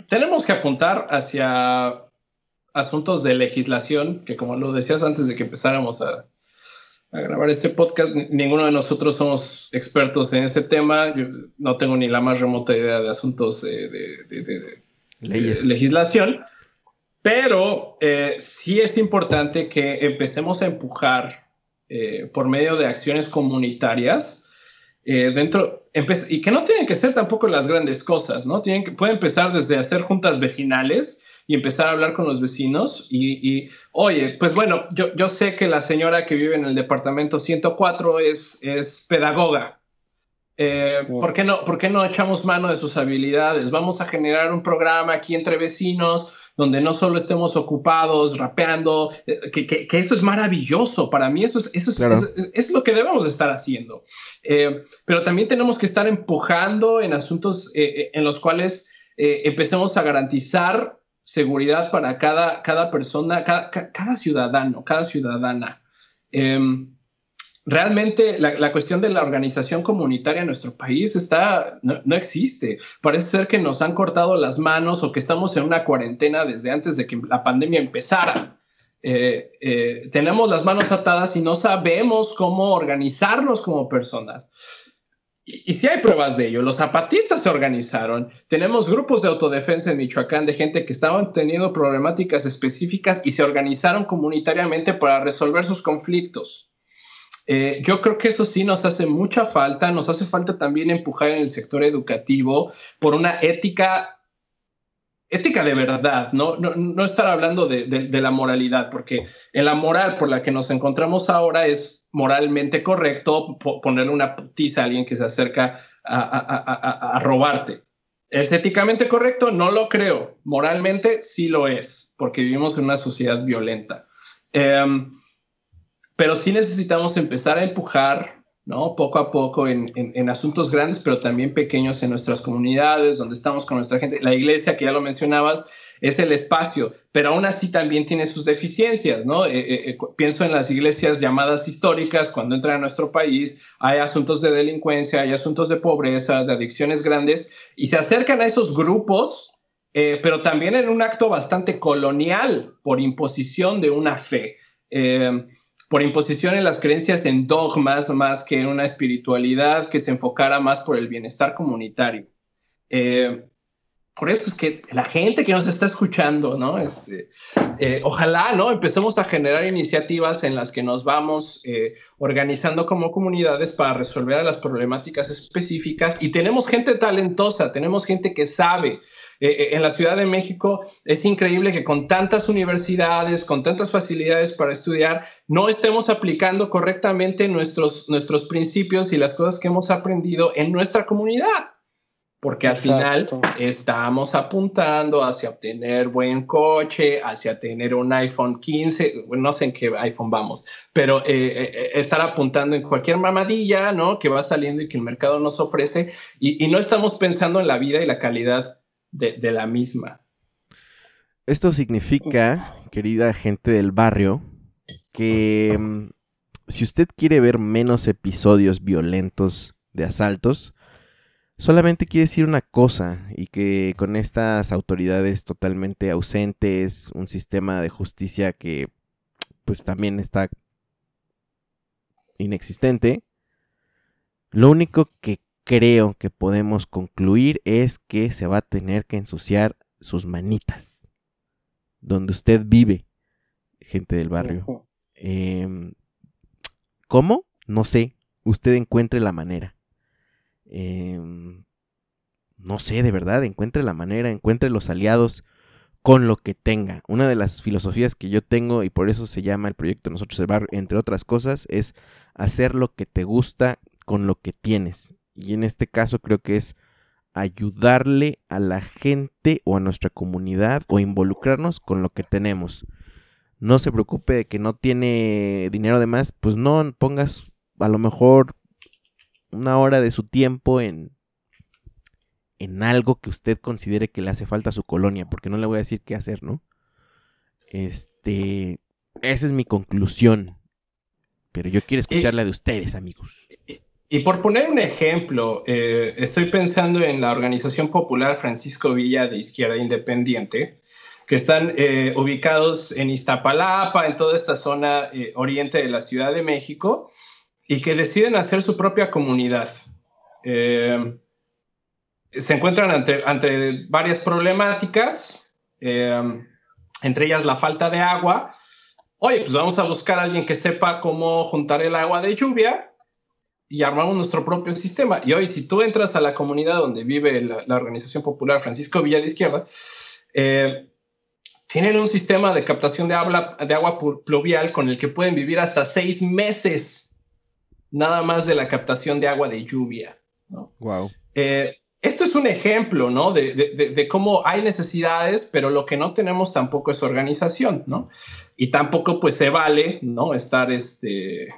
tenemos que apuntar hacia asuntos de legislación, que como lo decías antes de que empezáramos a, a grabar este podcast. Ninguno de nosotros somos expertos en ese tema. Yo no tengo ni la más remota idea de asuntos de, legislación. Pero eh, sí es importante que empecemos a empujar eh, por medio de acciones comunitarias eh, dentro y que no tienen que ser tampoco las grandes cosas, ¿no? Tienen que, puede empezar desde hacer juntas vecinales y empezar a hablar con los vecinos y, oye, pues bueno, yo, yo sé que la señora que vive en el departamento 104 es, es pedagoga. Eh, ¿por, qué no, ¿Por qué no echamos mano de sus habilidades? Vamos a generar un programa aquí entre vecinos donde no solo estemos ocupados rapeando, eh, que, eso es maravilloso. Para mí eso es, eso es, lo que debemos estar haciendo. Eh, pero también tenemos que estar empujando en asuntos eh, en los cuales empecemos a garantizar seguridad para cada, cada persona, cada, cada ciudadano, cada ciudadana. Em, realmente la, cuestión de la organización comunitaria en nuestro país está, no, existe. Parece ser que nos han cortado las manos o que estamos en una cuarentena desde antes de que la pandemia empezara. Eh, eh, tenemos las manos atadas y no sabemos cómo organizarnos como personas. Y, y sí hay pruebas de ello. Los zapatistas se organizaron. Tenemos grupos de autodefensa en Michoacán de gente que estaban teniendo problemáticas específicas y se organizaron comunitariamente para resolver sus conflictos. Eh, yo creo que eso sí nos hace mucha falta, nos hace falta también empujar en el sector educativo por una ética, ética de verdad, no, no, estar hablando de, la moralidad, porque en la moral por la que nos encontramos ahora es moralmente correcto ponerle una putiza a alguien que se acerca a, robarte. ¿Es éticamente correcto? No lo creo. Moralmente sí lo es, porque vivimos en una sociedad violenta. Em, pero sí necesitamos empezar a empujar, ¿no? Poco a poco en, en, asuntos grandes, pero también pequeños en nuestras comunidades, donde estamos con nuestra gente. La iglesia, que ya lo mencionabas, es el espacio, pero aún así también tiene sus deficiencias, ¿no? Eh, eh, eh, pienso en las iglesias llamadas históricas, cuando entran a nuestro país, hay asuntos de delincuencia, hay asuntos de pobreza, de adicciones grandes, y se acercan a esos grupos, pero también en un acto bastante colonial por imposición de una fe por imposición en las creencias en dogmas más que en una espiritualidad que se enfocara más por el bienestar comunitario. Eh, por eso es que la gente que nos está escuchando, ¿no? Este, eh, ojalá, ¿no? Empecemos a generar iniciativas en las que nos vamos eh, organizando como comunidades para resolver las problemáticas específicas y tenemos gente talentosa, tenemos gente que sabe, eh, eh, en la Ciudad de México es increíble que con tantas universidades, con tantas facilidades para estudiar, no estemos aplicando correctamente nuestros, nuestros principios y las cosas que hemos aprendido en nuestra comunidad. Porque al final estamos apuntando hacia obtener buen coche, hacia tener un iPhone 15, no sé en qué iPhone vamos, pero eh, estar apuntando en cualquier mamadilla, ¿no? Que va saliendo y que el mercado nos ofrece y, y no estamos pensando en la vida y la calidad de, la misma. Esto significa, querida gente del barrio, que mm, si usted quiere ver menos episodios violentos de asaltos, solamente quiere decir una cosa y que con estas autoridades totalmente ausentes, un sistema de justicia que pues también está inexistente, lo único que creo que podemos concluir es que se va a tener que ensuciar sus manitas. Donde usted vive, gente del barrio. Em, ¿Cómo? No sé. Usted encuentre la manera. Em, no sé, de verdad, encuentre la manera, encuentre los aliados con lo que tenga. Una de las filosofías que yo tengo, y por eso se llama el proyecto Nosotros el Barrio, entre otras cosas, es hacer lo que te gusta con lo que tienes y en este caso creo que es ayudarle a la gente o a nuestra comunidad o involucrarnos con lo que tenemos. No se preocupe de que no tiene dinero de más, pues no pongas a lo mejor una hora de su tiempo en en algo que usted considere que le hace falta a su colonia, porque no le voy a decir qué hacer, ¿no? Este, esa es mi conclusión. Pero yo quiero escucharla de ustedes, amigos. Y por poner un ejemplo, eh, estoy pensando en la Organización Popular Francisco Villa de Izquierda Independiente, que están eh, ubicados en Iztapalapa, en toda esta zona eh, oriente de la Ciudad de México, y que deciden hacer su propia comunidad. se encuentran ante, ante, varias problemáticas, entre ellas la falta de agua. Oye, pues vamos a buscar a alguien que sepa cómo juntar el agua de lluvia y armamos nuestro propio sistema. Y hoy, si tú entras a la comunidad donde vive la, Organización Popular Francisco Villa de Izquierda, eh, tienen un sistema de captación de, de agua pluvial con el que pueden vivir hasta seis meses nada más de la captación de agua de lluvia. Wow. Eh, esto es un ejemplo, ¿no? De, de, cómo hay necesidades, pero lo que no tenemos tampoco es organización, ¿no? Y tampoco pues se vale, ¿no? Estar este,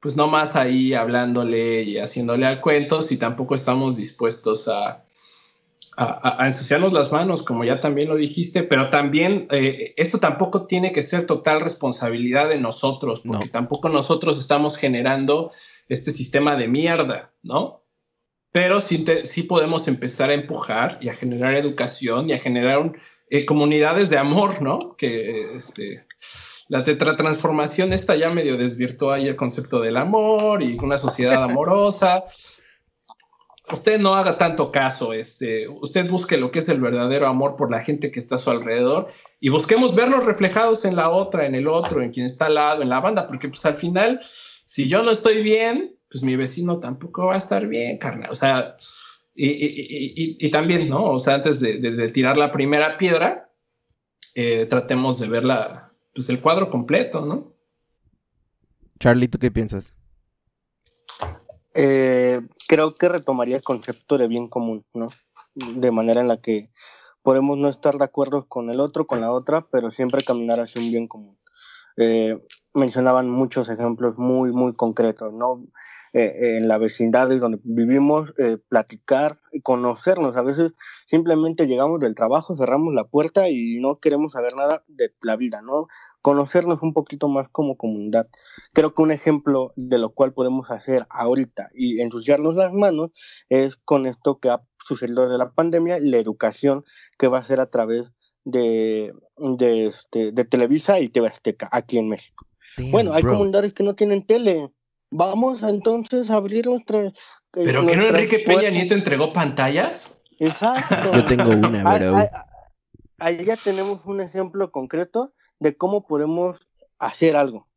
pues no más ahí hablándole y haciéndole al cuento si tampoco estamos dispuestos a, a, ensuciarnos las manos, como ya también lo dijiste, pero también eh, esto tampoco tiene que ser total responsabilidad de nosotros, porque tampoco nosotros estamos generando este sistema de mierda, ¿no? Pero sí, sí, podemos empezar a empujar y a generar educación y a generar eh, comunidades de amor, ¿no? Que este, la tetratransformación está ya medio desvirtuó ahí el concepto del amor y una sociedad amorosa. Usted no haga tanto caso, este, usted busque lo que es el verdadero amor por la gente que está a su alrededor y busquemos vernos reflejados en la otra, en el otro, en quien está al lado, en la banda, porque pues al final, si yo no estoy bien, pues mi vecino tampoco va a estar bien, carnal. O sea, y, también, ¿no? O sea, antes de, tirar la primera piedra, eh, tratemos de ver la, pues el cuadro completo, ¿no? Charlie, ¿tú qué piensas? Eh, creo que retomaría el concepto de bien común, ¿no? De manera en la que podemos no estar de acuerdo con el otro, con la otra, pero siempre caminar hacia un bien común. Eh, mencionaban muchos ejemplos muy, muy concretos, ¿no? Eh, en la vecindad de donde vivimos, eh, platicar, conocernos. A veces simplemente llegamos del trabajo, cerramos la puerta y no queremos saber nada de la vida, ¿no? Conocernos un poquito más como comunidad. Creo que un ejemplo de lo cual podemos hacer ahorita y ensuciarnos las manos es con esto que ha sucedido de la pandemia, la educación que va a ser a través de, de, este, de Televisa y TV Azteca aquí en México. bueno, hay comunidades que no tienen tele, Vamos entonces a abrir nuestra. Eh, ¿Pero que no Enrique Peña Nieto entregó pantallas? Exacto. Yo tengo una, [laughs] bro. Ahí, ya tenemos un ejemplo concreto de cómo podemos hacer algo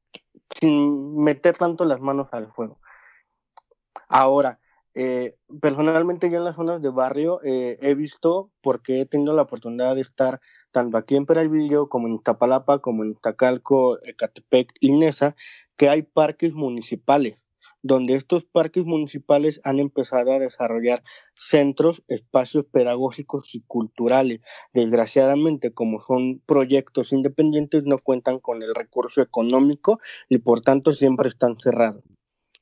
sin meter tanto las manos al fuego. Ahora, eh, personalmente yo en las zonas de barrio eh, he visto, porque he tenido la oportunidad de estar tanto aquí en Peralvillo como en Tapalapa, como en Tacalco, Ecatepec y Nesa, que hay parques municipales, donde estos parques municipales han empezado a desarrollar centros, espacios pedagógicos y culturales. Desgraciadamente, como son proyectos independientes, no cuentan con el recurso económico y por tanto siempre están cerrados.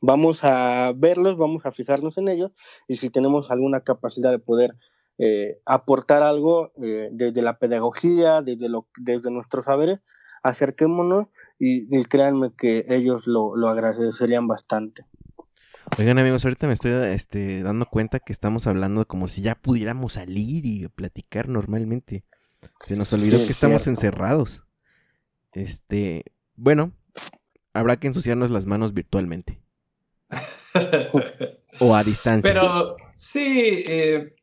Vamos a verlos, vamos a fijarnos en ellos y si tenemos alguna capacidad de poder eh, aportar algo eh, desde la pedagogía, desde, lo, desde nuestros saberes, acerquémonos y, créanme que ellos lo, lo, agradecerían bastante. Oigan amigos, ahorita me estoy este, dando cuenta que estamos hablando como si ya pudiéramos salir y platicar normalmente. Se nos olvidó que estamos encerrados. Este, bueno, habrá que ensuciarnos las manos virtualmente. o a distancia. Pero sí, eh,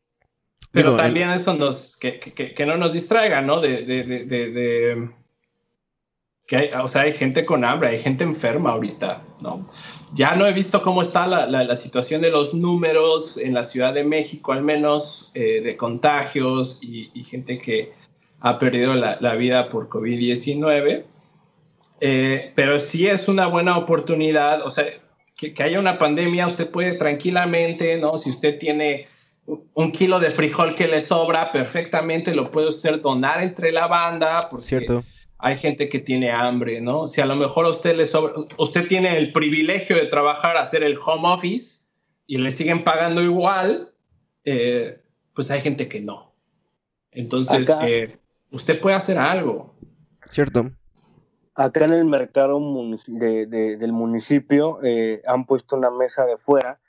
pero también eso nos, que, que, que, no nos distraiga, ¿no? de, de, de que hay, o sea, hay gente con hambre, hay gente enferma ahorita, ¿no? Ya no he visto cómo está la, la, situación de los números en la Ciudad de México, al menos eh, de contagios y, gente que ha perdido la, la vida por COVID-19, eh, pero sí es una buena oportunidad, o sea, que, que, haya una pandemia, usted puede tranquilamente, ¿no? Si usted tiene un kilo de frijol que le sobra, perfectamente lo puede usted donar entre la banda, porque Cierto hay gente que tiene hambre, ¿no? Si a lo mejor a usted le sobra, usted tiene el privilegio de trabajar, hacer el home office y le siguen pagando igual, eh, pues hay gente que no. Entonces, eh, usted puede hacer algo. Cierto. Acá en el mercado del municipio eh, han puesto una mesa de fuera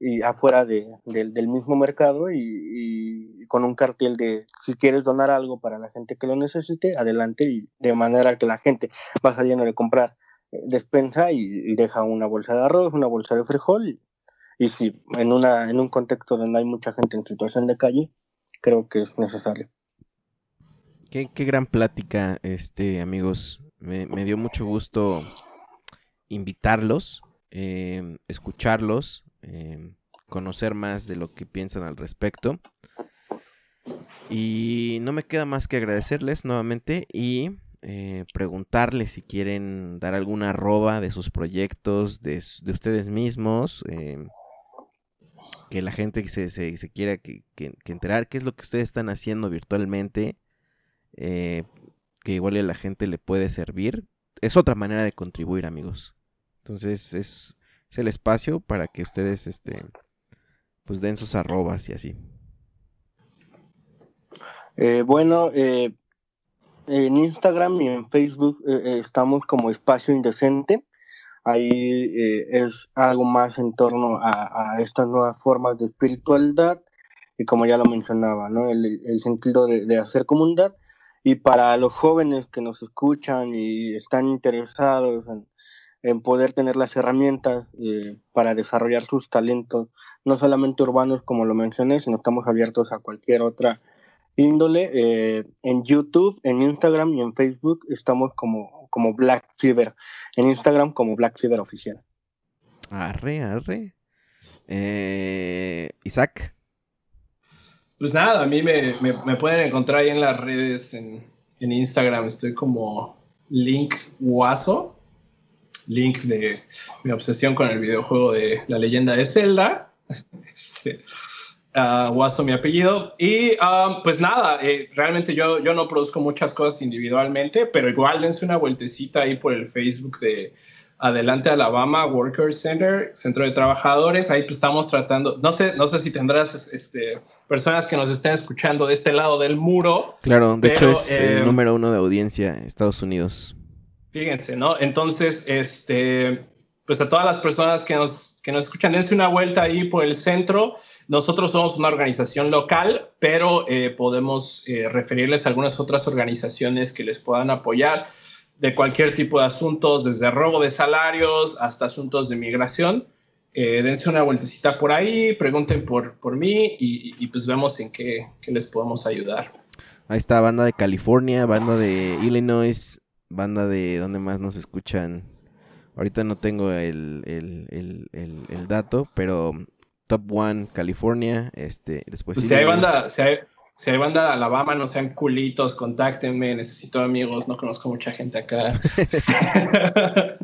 y afuera de, del mismo mercado y, con un cartel de si quieres donar algo para la gente que lo necesite, adelante y de manera que la gente va saliendo de comprar eh, despensa y, deja una bolsa de arroz, una bolsa de frijol y, si en, una, en un contexto donde hay mucha gente en situación de calle, creo que es necesario. Qué, qué gran plática, este amigos. Me, me dio mucho gusto invitarlos, eh, escucharlos, Em, conocer más de lo que piensan al respecto. Y no me queda más que agradecerles nuevamente y eh, preguntarles si quieren dar alguna arroba de sus proyectos, de, ustedes mismos. Em, que la gente se, se, se quiera que, que, enterar qué es lo que ustedes están haciendo virtualmente, eh, que igual a la gente le puede servir. Es otra manera de contribuir, amigos. Entonces es, es el espacio para que ustedes este, pues den sus arrobas y así. Eh, bueno, eh, en Instagram y en Facebook eh, estamos como Espacio Indecente. Ahí es algo más en torno a, estas nuevas formas de espiritualidad y como ya lo mencionaba, ¿no? el, sentido de, hacer comunidad. Y para los jóvenes que nos escuchan y están interesados en, en poder tener las herramientas para desarrollar sus talentos, no solamente urbanos como lo mencioné, sino estamos abiertos a cualquier otra índole. Eh, en YouTube, en Instagram y en Facebook estamos como, como Black Fever. En Instagram como Black Fever Oficial. Arre, arre. Eh, Isaac. Pues nada, a mí me, pueden encontrar ahí en las redes, en, Instagram, estoy como Link Guaso, Link de mi obsesión con el videojuego de La leyenda de Zelda. [laughs] Este, Uh, Guaso, mi apellido. Y um, pues nada, eh, realmente yo, yo no produzco muchas cosas individualmente, pero igual dense una vueltecita ahí por el Facebook de Adelante Alabama Worker Center, Centro de Trabajadores. Ahí pues estamos tratando, no sé, no sé si tendrás este, personas que nos estén escuchando de este lado del muro. Claro, de hecho es el eh, número uno de audiencia en Estados Unidos. Fíjense, ¿no? Entonces, este, pues a todas las personas que nos, que nos escuchan, dense una vuelta ahí por el centro. Nosotros somos una organización local, pero eh, podemos eh, referirles a algunas otras organizaciones que les puedan apoyar de cualquier tipo de asuntos, desde robo de salarios hasta asuntos de migración. Eh, dense una vueltecita por ahí, pregunten por, por mí y, pues vemos en qué, les podemos ayudar. Ahí está, banda de California, banda de Illinois, banda de donde más nos escuchan. Ahorita no tengo el, el dato, pero Top One California, este, después... Si hay banda, si hay, si hay banda de Alabama, no sean culitos, contáctenme, necesito amigos, no conozco mucha gente acá. [laughs]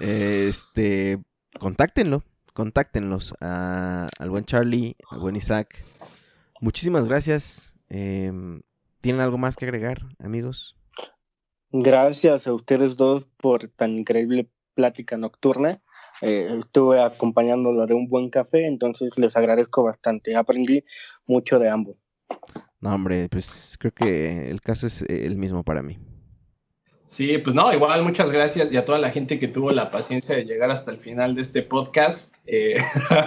este, contáctenlo, contáctenlos al buen Charlie, al buen Isaac. Muchísimas gracias. Em, ¿Tienen algo más que agregar, amigos? Gracias a ustedes dos por tan increíble plática nocturna. Eh, estuve acompañándolo de un buen café, entonces les agradezco bastante. Aprendí mucho de ambos. No, hombre, pues creo que el caso es el mismo para mí. Sí, pues no, igual muchas gracias y a toda la gente que tuvo la paciencia de llegar hasta el final de este podcast. Eh,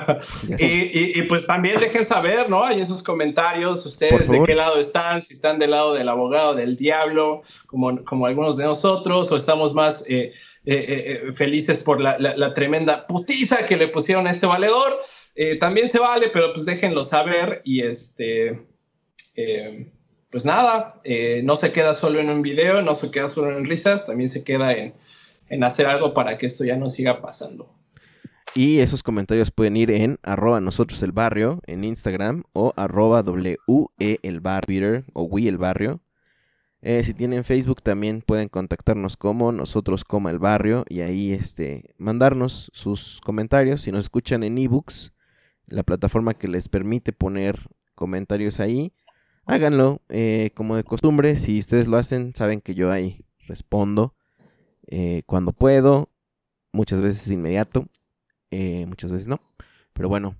[laughs] y, pues también dejen saber, ¿no? Ahí en sus comentarios, ustedes de qué lado están, si están del lado del abogado, del diablo, como, como algunos de nosotros, o estamos más... Eh, eh, felices por la, tremenda putiza que le pusieron a este valedor. también se vale, pero pues déjenlo saber y este, pues nada, no se queda solo en un video, no se queda solo en risas, también se queda en, en hacer algo para que esto ya no siga pasando. Y esos comentarios pueden ir en arroba nosotros el barrio en Instagram o arroba WE el barrio o we el barrio eh, si tienen Facebook también pueden contactarnos como nosotros como el barrio y ahí este mandarnos sus comentarios. Si nos escuchan en ebooks, la plataforma que les permite poner comentarios ahí, háganlo eh, como de costumbre. Si ustedes lo hacen, saben que yo ahí respondo eh, cuando puedo, muchas veces inmediato, muchas veces no. Pero bueno,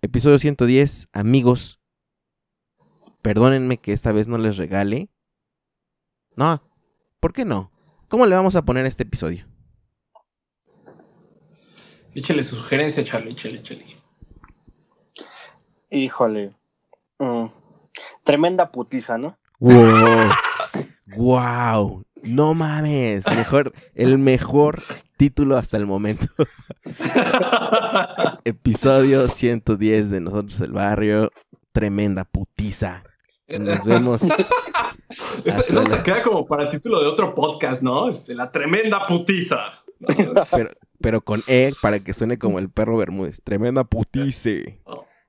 episodio 110, amigos. Perdónenme que esta vez no les regale no, ¿por qué no? ¿Cómo le vamos a poner este episodio? Échale su sugerencia, Charlie, échale, échale. Híjole. Mm. Tremenda putiza, ¿no? Wow. wow. No mames. Mejor, el mejor título hasta el momento. [laughs] Episodio 110 de Nosotros el Barrio. Tremenda putiza. Nos vemos eso, se queda como para el título de otro podcast, ¿no? Este, la tremenda putiza. Pero, con E para que suene como el perro Bermúdez. Tremenda putice. Oh.